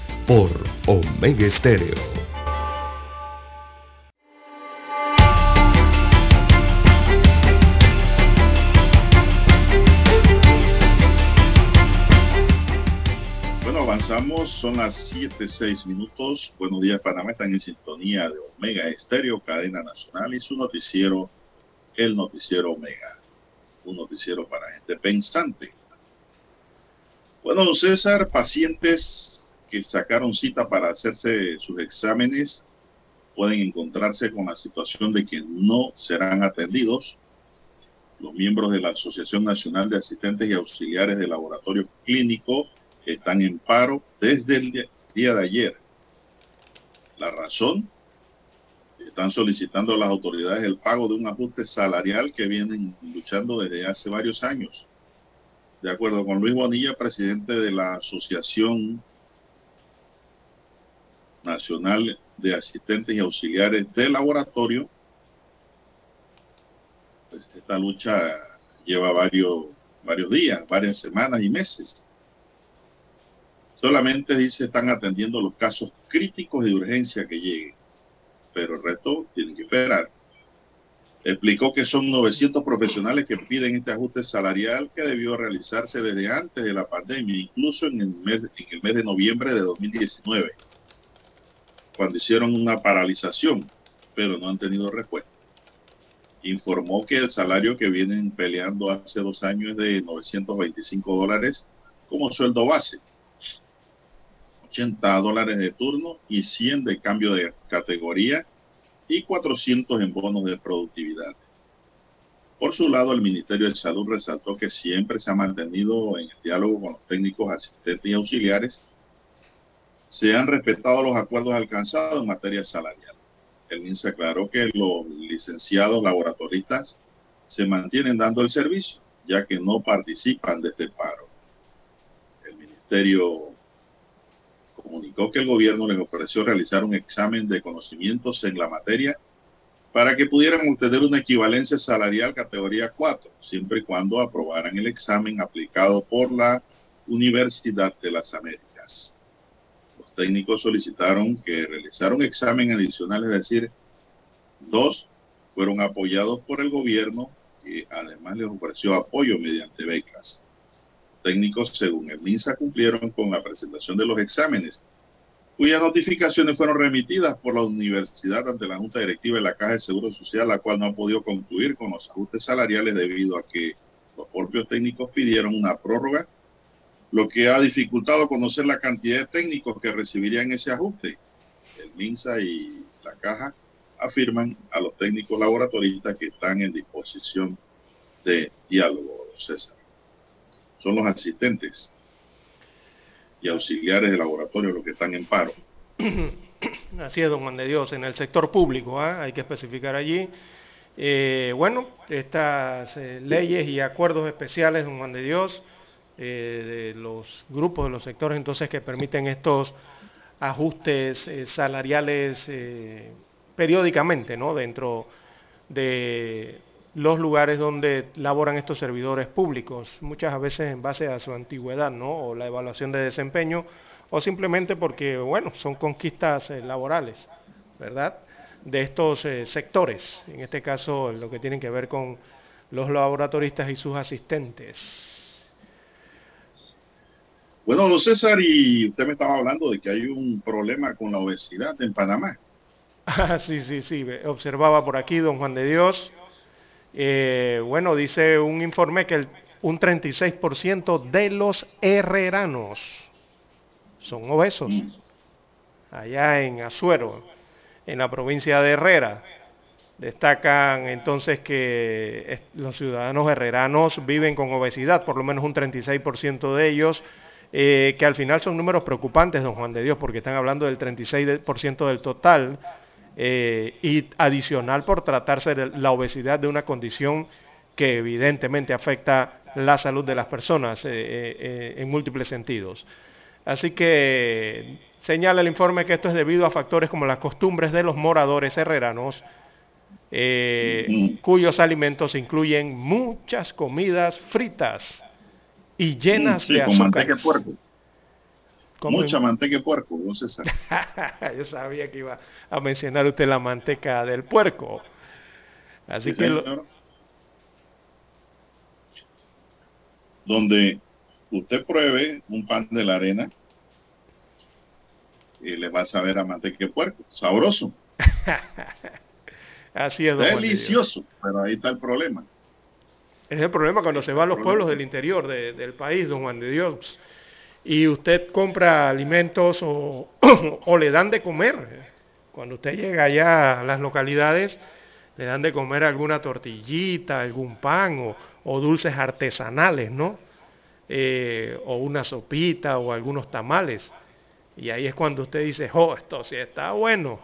Por Omega Estéreo. son las 7, 6 minutos. Buenos días, Panamá. Están en sintonía de Omega Estéreo, cadena nacional y su noticiero, el noticiero Omega. Un noticiero para gente pensante. Bueno, César, pacientes que sacaron cita para hacerse sus exámenes pueden encontrarse con la situación de que no serán atendidos. Los miembros de la Asociación Nacional de Asistentes y Auxiliares de Laboratorio Clínico están en paro desde el día de ayer. La razón, están solicitando a las autoridades el pago de un ajuste salarial que vienen luchando desde hace varios años. De acuerdo con Luis Bonilla, presidente de la Asociación Nacional de Asistentes y Auxiliares de Laboratorio, pues esta lucha lleva varios, varios días, varias semanas y meses. Solamente dice están atendiendo los casos críticos de urgencia que lleguen, pero el resto tienen que esperar. Explicó que son 900 profesionales que piden este ajuste salarial que debió realizarse desde antes de la pandemia, incluso en el mes, en el mes de noviembre de 2019, cuando hicieron una paralización, pero no han tenido respuesta. Informó que el salario que vienen peleando hace dos años es de 925 dólares como sueldo base 80 dólares de turno y 100 de cambio de categoría y 400 en bonos de productividad. Por su lado, el Ministerio de Salud resaltó que siempre se ha mantenido en el diálogo con los técnicos asistentes y auxiliares. Se han respetado los acuerdos alcanzados en materia salarial. El MINSA aclaró que los licenciados laboratoristas se mantienen dando el servicio, ya que no participan de este paro. El Ministerio comunicó que el gobierno les ofreció realizar un examen de conocimientos en la materia para que pudieran obtener una equivalencia salarial categoría 4, siempre y cuando aprobaran el examen aplicado por la Universidad de las Américas. Técnicos solicitaron que realizara un examen adicional, es decir, dos fueron apoyados por el gobierno que además les ofreció apoyo mediante becas. Técnicos, según el MINSA, cumplieron con la presentación de los exámenes cuyas notificaciones fueron remitidas por la universidad ante la Junta Directiva de la Caja de Seguro Social, la cual no ha podido concluir con los ajustes salariales debido a que los propios técnicos pidieron una prórroga, lo que ha dificultado conocer la cantidad de técnicos que recibirían ese ajuste. El MINSA y la Caja afirman a los técnicos laboratoristas que están en disposición de diálogo, César. Son los asistentes y auxiliares de laboratorio los que están en paro. Así es, don Juan de Dios, en el sector público, ¿ah? hay que especificar allí. Eh, bueno, estas eh, leyes y acuerdos especiales, don Juan de Dios, eh, de los grupos, de los sectores entonces que permiten estos ajustes salariales periódicamente, ¿no? Dentro de los lugares donde laboran estos servidores públicos, muchas veces en base a su antigüedad, ¿no? O la evaluación de desempeño, o simplemente porque, bueno, son conquistas eh, laborales, ¿verdad? De estos eh, sectores, en este caso lo que tienen que ver con los laboratoristas y sus asistentes. Bueno, don César, y usted me estaba hablando de que hay un problema con la obesidad en Panamá. Ah, sí, sí, sí, observaba por aquí, don Juan de Dios, eh, bueno, dice un informe que un 36% de los herreranos son obesos. Mm. Allá en Azuero, en la provincia de Herrera. Destacan entonces que los ciudadanos herreranos viven con obesidad, por lo menos un 36% de ellos, eh, que al final son números preocupantes, don Juan de Dios, porque están hablando del 36% del total eh, y adicional por tratarse de la obesidad de una condición que evidentemente afecta la salud de las personas eh, eh, en múltiples sentidos. Así que señala el informe que esto es debido a factores como las costumbres de los moradores herreranos, cuyos alimentos incluyen muchas comidas fritas y llenas de azúcar. Mucha manteca de puerco, no César. Yo sabía que iba a mencionar usted la manteca del puerco. Así que... Donde usted pruebe un pan de la arena y le va a saber a manteca de puerco. Sabroso. Así es. Delicioso, pero ahí está el problema. Es el problema cuando se va a los pueblos del interior del país, don Juan de Dios y usted compra alimentos o, le dan de comer. Cuando usted llega allá a las localidades, le dan de comer alguna tortillita, algún pan o, dulces artesanales, ¿no? Eh, o una sopita o algunos tamales. Y ahí es cuando usted dice, oh, esto sí está bueno,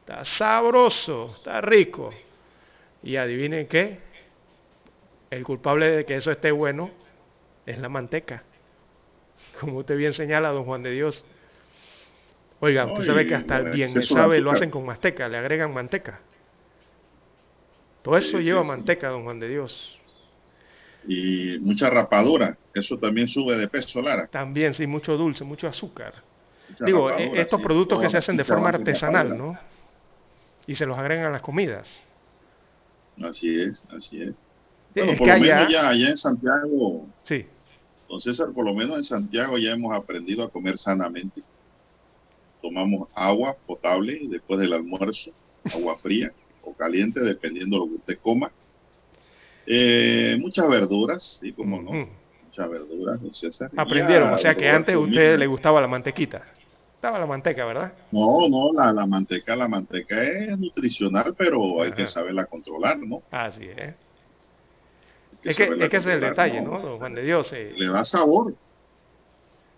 está sabroso, está rico. Y adivinen qué, el culpable de que eso esté bueno es la manteca como usted bien señala, don Juan de Dios. Oiga, usted sabe que hasta el bien sabe lo hacen con manteca, le agregan manteca. Todo eso lleva manteca, don Juan de Dios. Y mucha rapadura, eso también sube de peso, Lara. También, sí, mucho dulce, mucho azúcar. Digo, e- estos productos que se hacen de forma artesanal, ¿no? Y se los agregan a las comidas. Así es, así es. Bueno, por lo menos ya allá en Santiago sí. Entonces, por lo menos en Santiago ya hemos aprendido a comer sanamente. Tomamos agua potable después del almuerzo, agua fría o caliente, dependiendo de lo que usted coma. Eh, muchas verduras, sí, como no. Muchas verduras, César. Aprendieron, o sea que antes a usted le gustaba la mantequita. Estaba la manteca, ¿verdad? No, no, la, la manteca, la manteca es nutricional, pero hay que saberla controlar, ¿no? Así es. Es que, es que ese es el detalle, ¿no, don Juan de Dios? Eh. Le da sabor.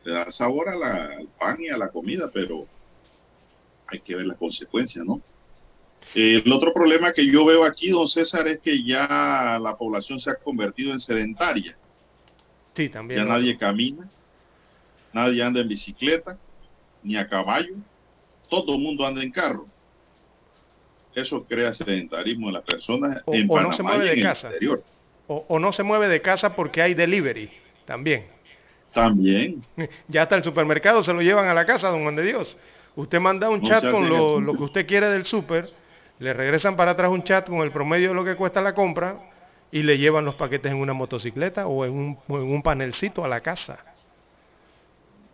Le da sabor a la, al pan y a la comida, pero hay que ver las consecuencias, ¿no? el otro problema que yo veo aquí, don César, es que ya la población se ha convertido en sedentaria. Sí, también. Ya nadie camina, nadie anda en bicicleta. ni a caballo, todo el mundo anda en carro. Eso crea sedentarismo en las personas O, en o Panamá no se mueve y de en el casa. exterior. O, o no se mueve de casa porque hay delivery también. También. Ya hasta el supermercado se lo llevan a la casa, don Juan de Dios. Usted manda un chat con el lo, que usted quiere del súper, le regresan para atrás un chat con el promedio de lo que cuesta la compra y le llevan los paquetes en una motocicleta o en un, o en un panelcito a la casa.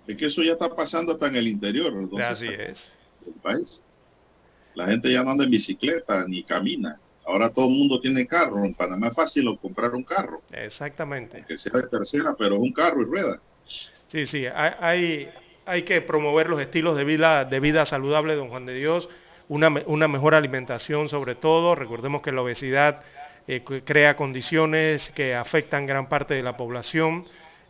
Es que eso ya está pasando hasta en el interior. entonces, Así es. del país. La gente ya no anda en bicicleta ni camina. Ahora todo el mundo tiene carro. En Panamá es fácil comprar un carro, Exactamente. que sea de tercera, pero es un carro y rueda. Sí, sí, hay, hay, hay que promover los estilos de vida, de vida saludable, don Juan de Dios, una, una mejor alimentación sobre todo. Recordemos que la obesidad eh, crea condiciones que afectan gran parte de la población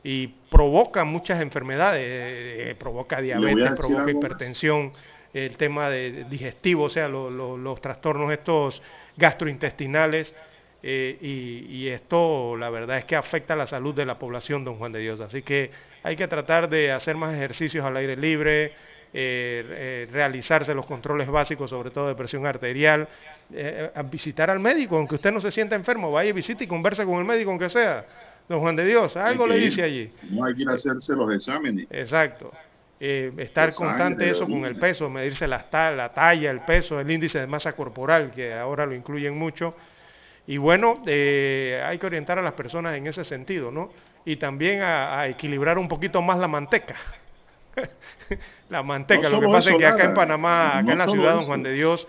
y provoca muchas enfermedades, eh, eh, provoca diabetes, provoca más. hipertensión, el tema de digestivo, o sea, lo- lo- los trastornos estos gastrointestinales. eh, y, y esto la verdad es que afecta la salud de la población, don Juan de Dios. Así que hay que tratar de hacer más ejercicios al aire libre, eh, eh, realizarse los controles básicos, sobre todo de presión arterial, eh, a visitar al médico, aunque usted no se sienta enfermo, vaya y visite y converse con el médico, aunque sea. Don Juan de Dios, algo le ir. dice allí. No hay que ir a hacerse los exámenes. Exacto. Eh, estar constante eso con el peso, medirse la, la talla, el peso, el índice de masa corporal, que ahora lo incluyen mucho. Y bueno, eh, hay que orientar a las personas en ese sentido, ¿no? Y también a, a equilibrar un poquito más la manteca. la manteca, No lo que pasa es que acá en. Panamá, acá No en la ciudad, don. Juan de Dios,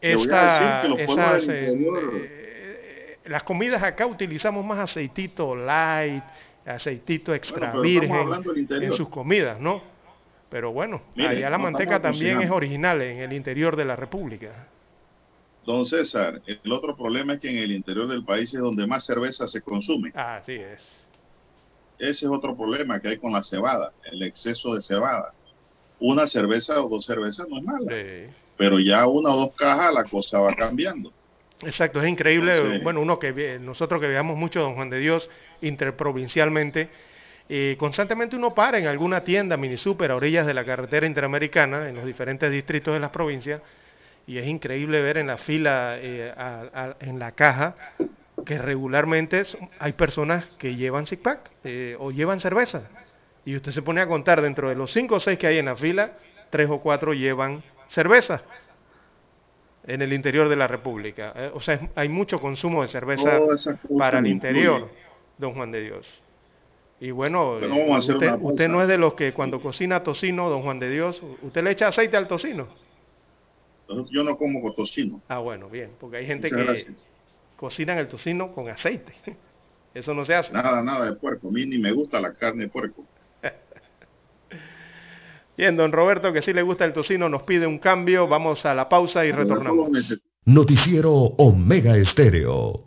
esta- esas, eh, interior- las comidas acá utilizamos más aceitito light, aceitito extra virgen en sus comidas, ¿no? Pero bueno, allá la manteca también es original en el interior de la República. Don César, el otro problema es que en el interior del país es donde más cerveza se consume. Así es. Ese es otro problema que hay con la cebada, el exceso de cebada. Una cerveza o dos cervezas no es mala, Sí. pero ya una o dos cajas la cosa va cambiando. Exacto, es increíble. Entonces- bueno, uno que nosotros que viajamos mucho, don Juan de Dios, interprovincialmente, eh, constantemente uno para en alguna tienda, mini super, a orillas de la carretera interamericana, en los diferentes distritos de las provincias, y es increíble ver en la fila, eh, a- a- en la caja, que regularmente son- hay personas que llevan six pack eh, o llevan cerveza. Y usted se pone a contar dentro de los cinco o seis que hay en la fila, tres o cuatro llevan cerveza en el interior de la República. Eh, o sea, hay mucho consumo de cerveza para el interior, don Juan de Dios. Y bueno, Bueno, vamos a hacer usted, una pausa. usted no es de los que cuando cocina tocino, don Juan de Dios, usted le echa aceite al tocino. Yo no como con tocino. Ah, bueno, bien, porque hay gente Muchas que gracias. cocina el tocino con aceite. Eso no se hace. Nada, nada de puerco. A mí ni me gusta la carne de puerco. Bien, don Roberto, que sí le gusta el tocino, nos pide un cambio. Vamos a la pausa y retornamos. Noticiero Omega Estéreo.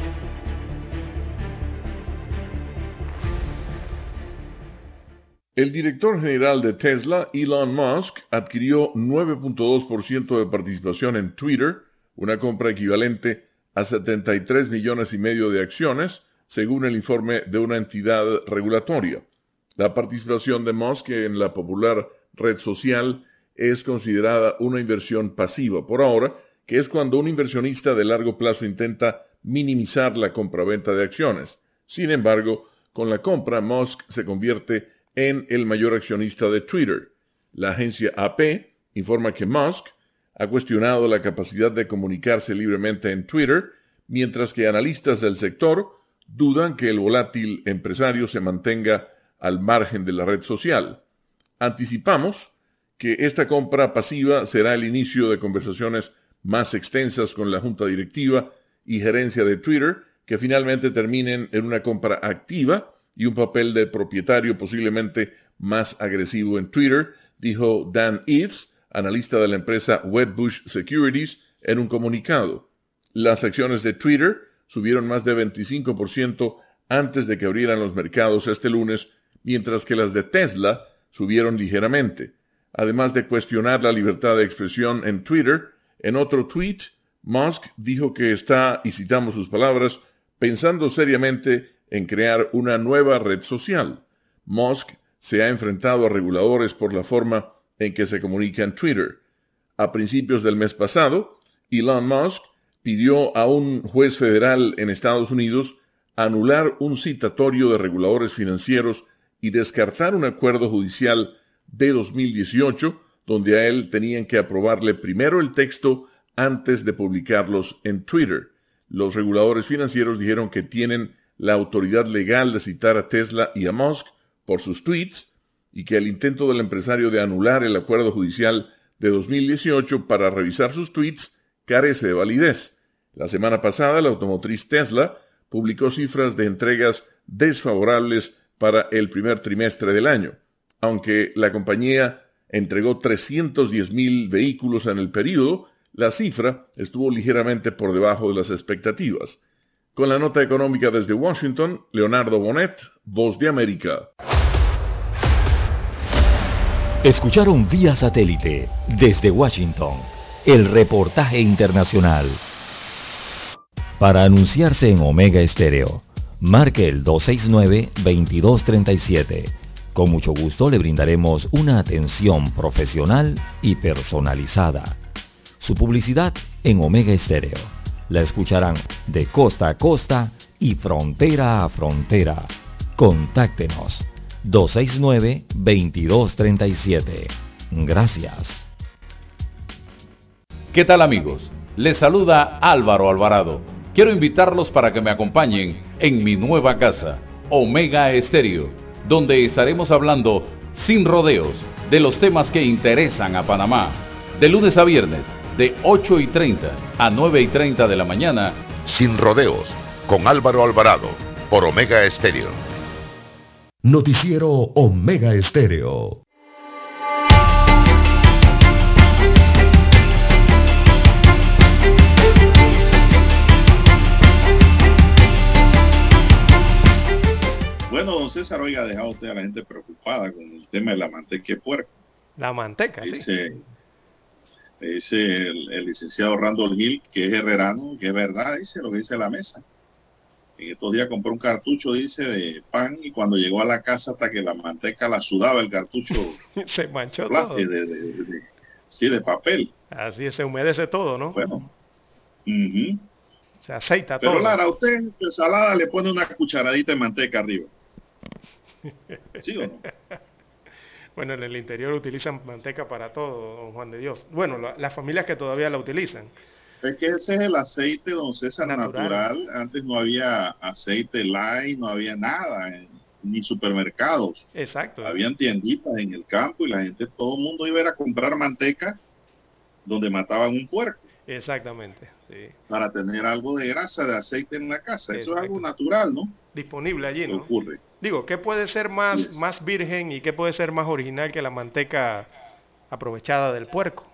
El director general de Tesla, Elon Musk, adquirió 9.2% de participación en Twitter, una compra equivalente a 73 millones y medio de acciones, según el informe de una entidad regulatoria. La participación de Musk en la popular red social es considerada una inversión pasiva por ahora, que es cuando un inversionista de largo plazo intenta minimizar la compraventa de acciones. Sin embargo, con la compra, Musk se convierte en el mayor accionista de Twitter. La agencia AP informa que Musk ha cuestionado la capacidad de comunicarse libremente en Twitter, mientras que analistas del sector dudan que el volátil empresario se mantenga al margen de la red social. Anticipamos que esta compra pasiva será el inicio de conversaciones más extensas con la junta directiva y gerencia de Twitter, que finalmente terminen en una compra activa y un papel de propietario posiblemente más agresivo en Twitter, dijo Dan Eves, analista de la empresa Wedbush Securities, en un comunicado. Las acciones de Twitter subieron más de 25% antes de que abrieran los mercados este lunes, mientras que las de Tesla subieron ligeramente. Además de cuestionar la libertad de expresión en Twitter, en otro tweet, Musk dijo que está, y citamos sus palabras, pensando seriamente en crear una nueva red social. Musk se ha enfrentado a reguladores por la forma en que se comunica en Twitter. A principios del mes pasado, Elon Musk pidió a un juez federal en Estados Unidos anular un citatorio de reguladores financieros y descartar un acuerdo judicial de 2018 donde a él tenían que aprobarle primero el texto antes de publicarlos en Twitter. Los reguladores financieros dijeron que tienen la autoridad legal de citar a Tesla y a Musk por sus tweets y que el intento del empresario de anular el acuerdo judicial de 2018 para revisar sus tweets carece de validez. La semana pasada, la automotriz Tesla publicó cifras de entregas desfavorables para el primer trimestre del año. Aunque la compañía entregó 310 mil vehículos en el periodo, la cifra estuvo ligeramente por debajo de las expectativas. Con la nota económica desde Washington, Leonardo Bonet, Voz de América. Escucharon vía satélite desde Washington el reportaje internacional. Para anunciarse en Omega Estéreo, marque el 269-2237. Con mucho gusto le brindaremos una atención profesional y personalizada. Su publicidad en Omega Estéreo. La escucharán de costa a costa y frontera a frontera. Contáctenos 269-2237. Gracias. ¿Qué tal amigos? Les saluda Álvaro Alvarado. Quiero invitarlos para que me acompañen en mi nueva casa, Omega Estéreo, donde estaremos hablando sin rodeos de los temas que interesan a Panamá. De lunes a viernes, de 8 y 30 a 9 y 30 de la mañana. Sin rodeos, con Álvaro Alvarado, por Omega Estéreo. Noticiero Omega Estéreo. Bueno, don César, oiga, ha dejado usted a la gente preocupada con el tema de la manteca de puerco. La manteca, dice, dice el, el, licenciado Randall Hill, que es herrerano, que es verdad, dice lo que dice la mesa. En estos días compró un cartucho, dice, de pan y cuando llegó a la casa hasta que la manteca la sudaba el cartucho. se manchó todo. De, de, de, sí, de papel. Así se humedece todo, ¿no? Bueno. Uh -huh. Se aceita Pero, todo. Pero Lara, usted en su ensalada le pone una cucharadita de manteca arriba. ¿Sí o no? Bueno, en el interior utilizan manteca para todo, don Juan de Dios. Bueno, la, las familias que todavía la utilizan. Es que ese es el aceite, don César, natural. natural. Antes no había aceite light, no había nada, ni supermercados. Exacto. Habían tienditas en el campo y la gente, todo el mundo iba a, a comprar manteca donde mataban un puerco. Exactamente. Sí. Para tener algo de grasa, de aceite en la casa. Exacto. Eso es algo natural, ¿no? Disponible allí, ¿no? ocurre. Digo, ¿qué puede ser más, más virgen y qué puede ser más original que la manteca aprovechada del puerco?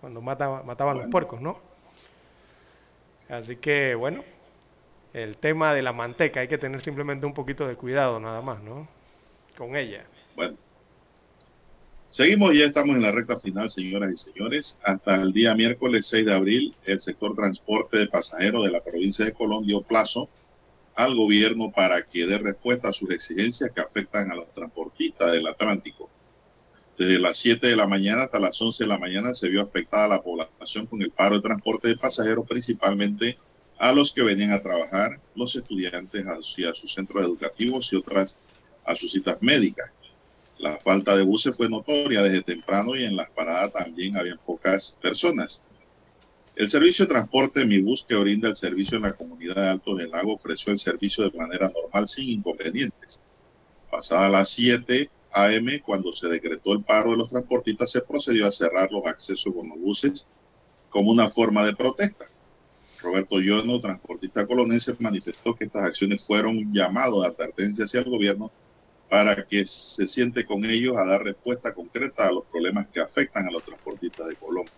Cuando mata, mataban los puercos, ¿no? Así que, bueno, el tema de la manteca hay que tener simplemente un poquito de cuidado nada más, ¿no? Con ella. Bueno. Seguimos, ya estamos en la recta final, señoras y señores. Hasta el día miércoles 6 de abril, el sector transporte de pasajeros de la provincia de Colón dio plazo al gobierno para que dé respuesta a sus exigencias que afectan a los transportistas del Atlántico. Desde las 7 de la mañana hasta las 11 de la mañana se vio afectada la población con el paro de transporte de pasajeros, principalmente a los que venían a trabajar, los estudiantes hacia sus centros educativos y otras a sus citas médicas. La falta de buses fue notoria desde temprano y en las paradas también habían pocas personas. El servicio de transporte Mi Bus que brinda el servicio en la comunidad de Alto del Lago ofreció el servicio de manera normal sin inconvenientes. Pasada las 7 a.m., cuando se decretó el paro de los transportistas, se procedió a cerrar los accesos con los buses como una forma de protesta. Roberto Yono, transportista colonense, manifestó que estas acciones fueron un llamado de advertencia hacia el gobierno para que se siente con ellos a dar respuesta concreta a los problemas que afectan a los transportistas de Colombia.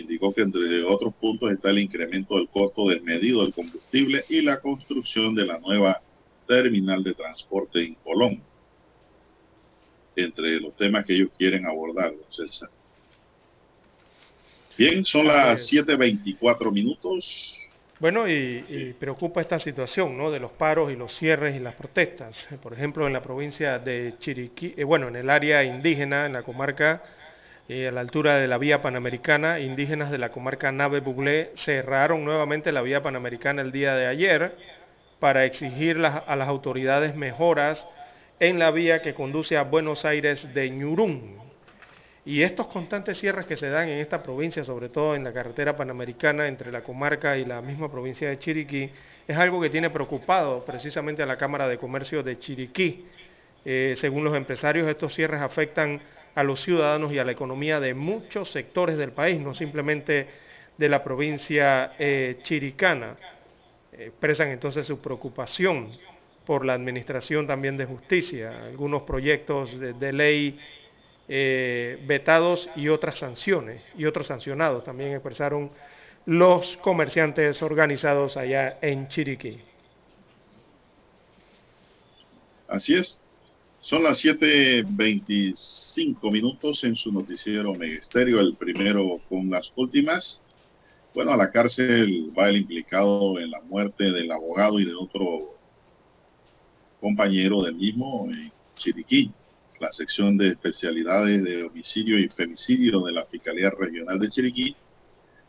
Indicó que entre otros puntos está el incremento del costo del medido del combustible y la construcción de la nueva terminal de transporte en Colombia. Entre los temas que ellos quieren abordar, don César. Bien, son las 7.24 minutos. Bueno, y, y, preocupa esta situación, ¿no? De los paros y los cierres y las protestas. Por ejemplo, en la provincia de Chiriquí, eh, bueno, en el área indígena, en la comarca, a la altura de la vía panamericana, indígenas de la comarca Nave Buglé cerraron nuevamente la vía panamericana el día de ayer para exigir a las autoridades mejoras en la vía que conduce a Buenos Aires de Ñurún, y estos constantes cierres que se dan en esta provincia, sobre todo en la carretera panamericana entre la comarca y la misma provincia de Chiriquí, es algo que tiene preocupado precisamente a la Cámara de Comercio de Chiriquí. Eh, según los empresarios, estos cierres afectan a los ciudadanos y a la economía de muchos sectores del país, no simplemente de la provincia eh, chiricana. Expresan entonces su preocupación por la administración también de justicia, algunos proyectos de, ley eh, vetados y otras sanciones y otros sancionados también expresaron los comerciantes organizados allá en Chiriquí. Así es. Son las 7.25 minutos en su noticiero Megesterio, el primero con las últimas. Bueno, a la cárcel va el implicado en la muerte del abogado y de otro compañero del mismo en Chiriquí la sección de especialidades de homicidio y femicidio de la Fiscalía Regional de Chiriquí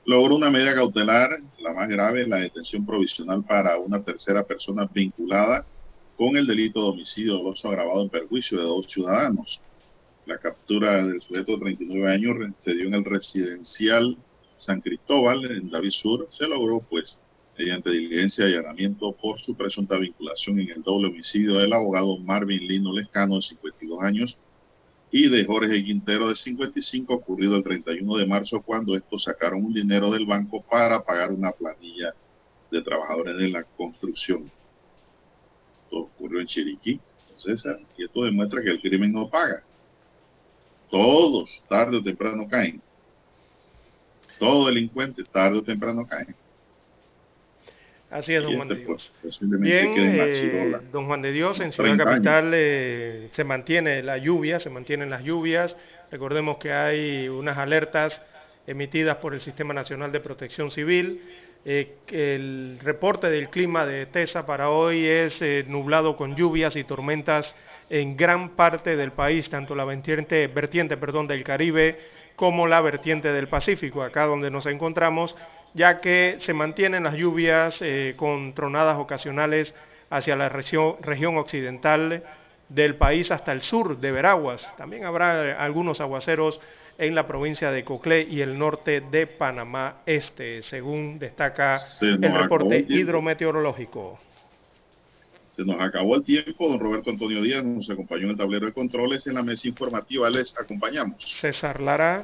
logró una medida cautelar, la más grave, la detención provisional para una tercera persona vinculada con el delito de homicidio doloso agravado en perjuicio de dos ciudadanos. La captura del sujeto de 39 años se dio en el residencial San Cristóbal, en David Sur. Se logró, pues, mediante diligencia y allanamiento por su presunta vinculación en el doble homicidio del abogado Marvin Lino Lescano, de 52 años, y de Jorge Quintero, de 55, ocurrido el 31 de marzo, cuando estos sacaron un dinero del banco para pagar una planilla de trabajadores de la construcción. Ocurrió en Chiriquí, César, y esto demuestra que el crimen no paga. Todos, tarde o temprano, caen. Todo delincuente, tarde o temprano, caen. Así es, don Juan de Dios. Bien, eh, don Juan de Dios, en Ciudad Capital eh, se mantiene la lluvia, se mantienen las lluvias. Recordemos que hay unas alertas emitidas por el Sistema Nacional de Protección Civil. Eh, el reporte del clima de TESA para hoy es nublado con lluvias y tormentas en gran parte del país, tanto la vertiente, vertiente perdón, del Caribe como la vertiente del Pacífico, acá donde nos encontramos ya que se mantienen las lluvias eh, con tronadas ocasionales hacia la región, occidental del país hasta el sur de Veraguas. También habrá algunos aguaceros en la provincia de Coclé y el norte de Panamá Este, según destaca el reporte hidrometeorológico. Se nos acabó el tiempo. Don Roberto Antonio Díaz nos acompañó en el tablero de controles. En la mesa informativa les acompañamos. César Lara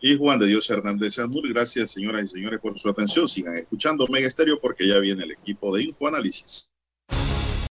y Juan de Dios Hernández Anur. Gracias, señoras y señores, por su atención. Sigan escuchando Mega Estéreo porque ya viene el equipo de Infoanálisis.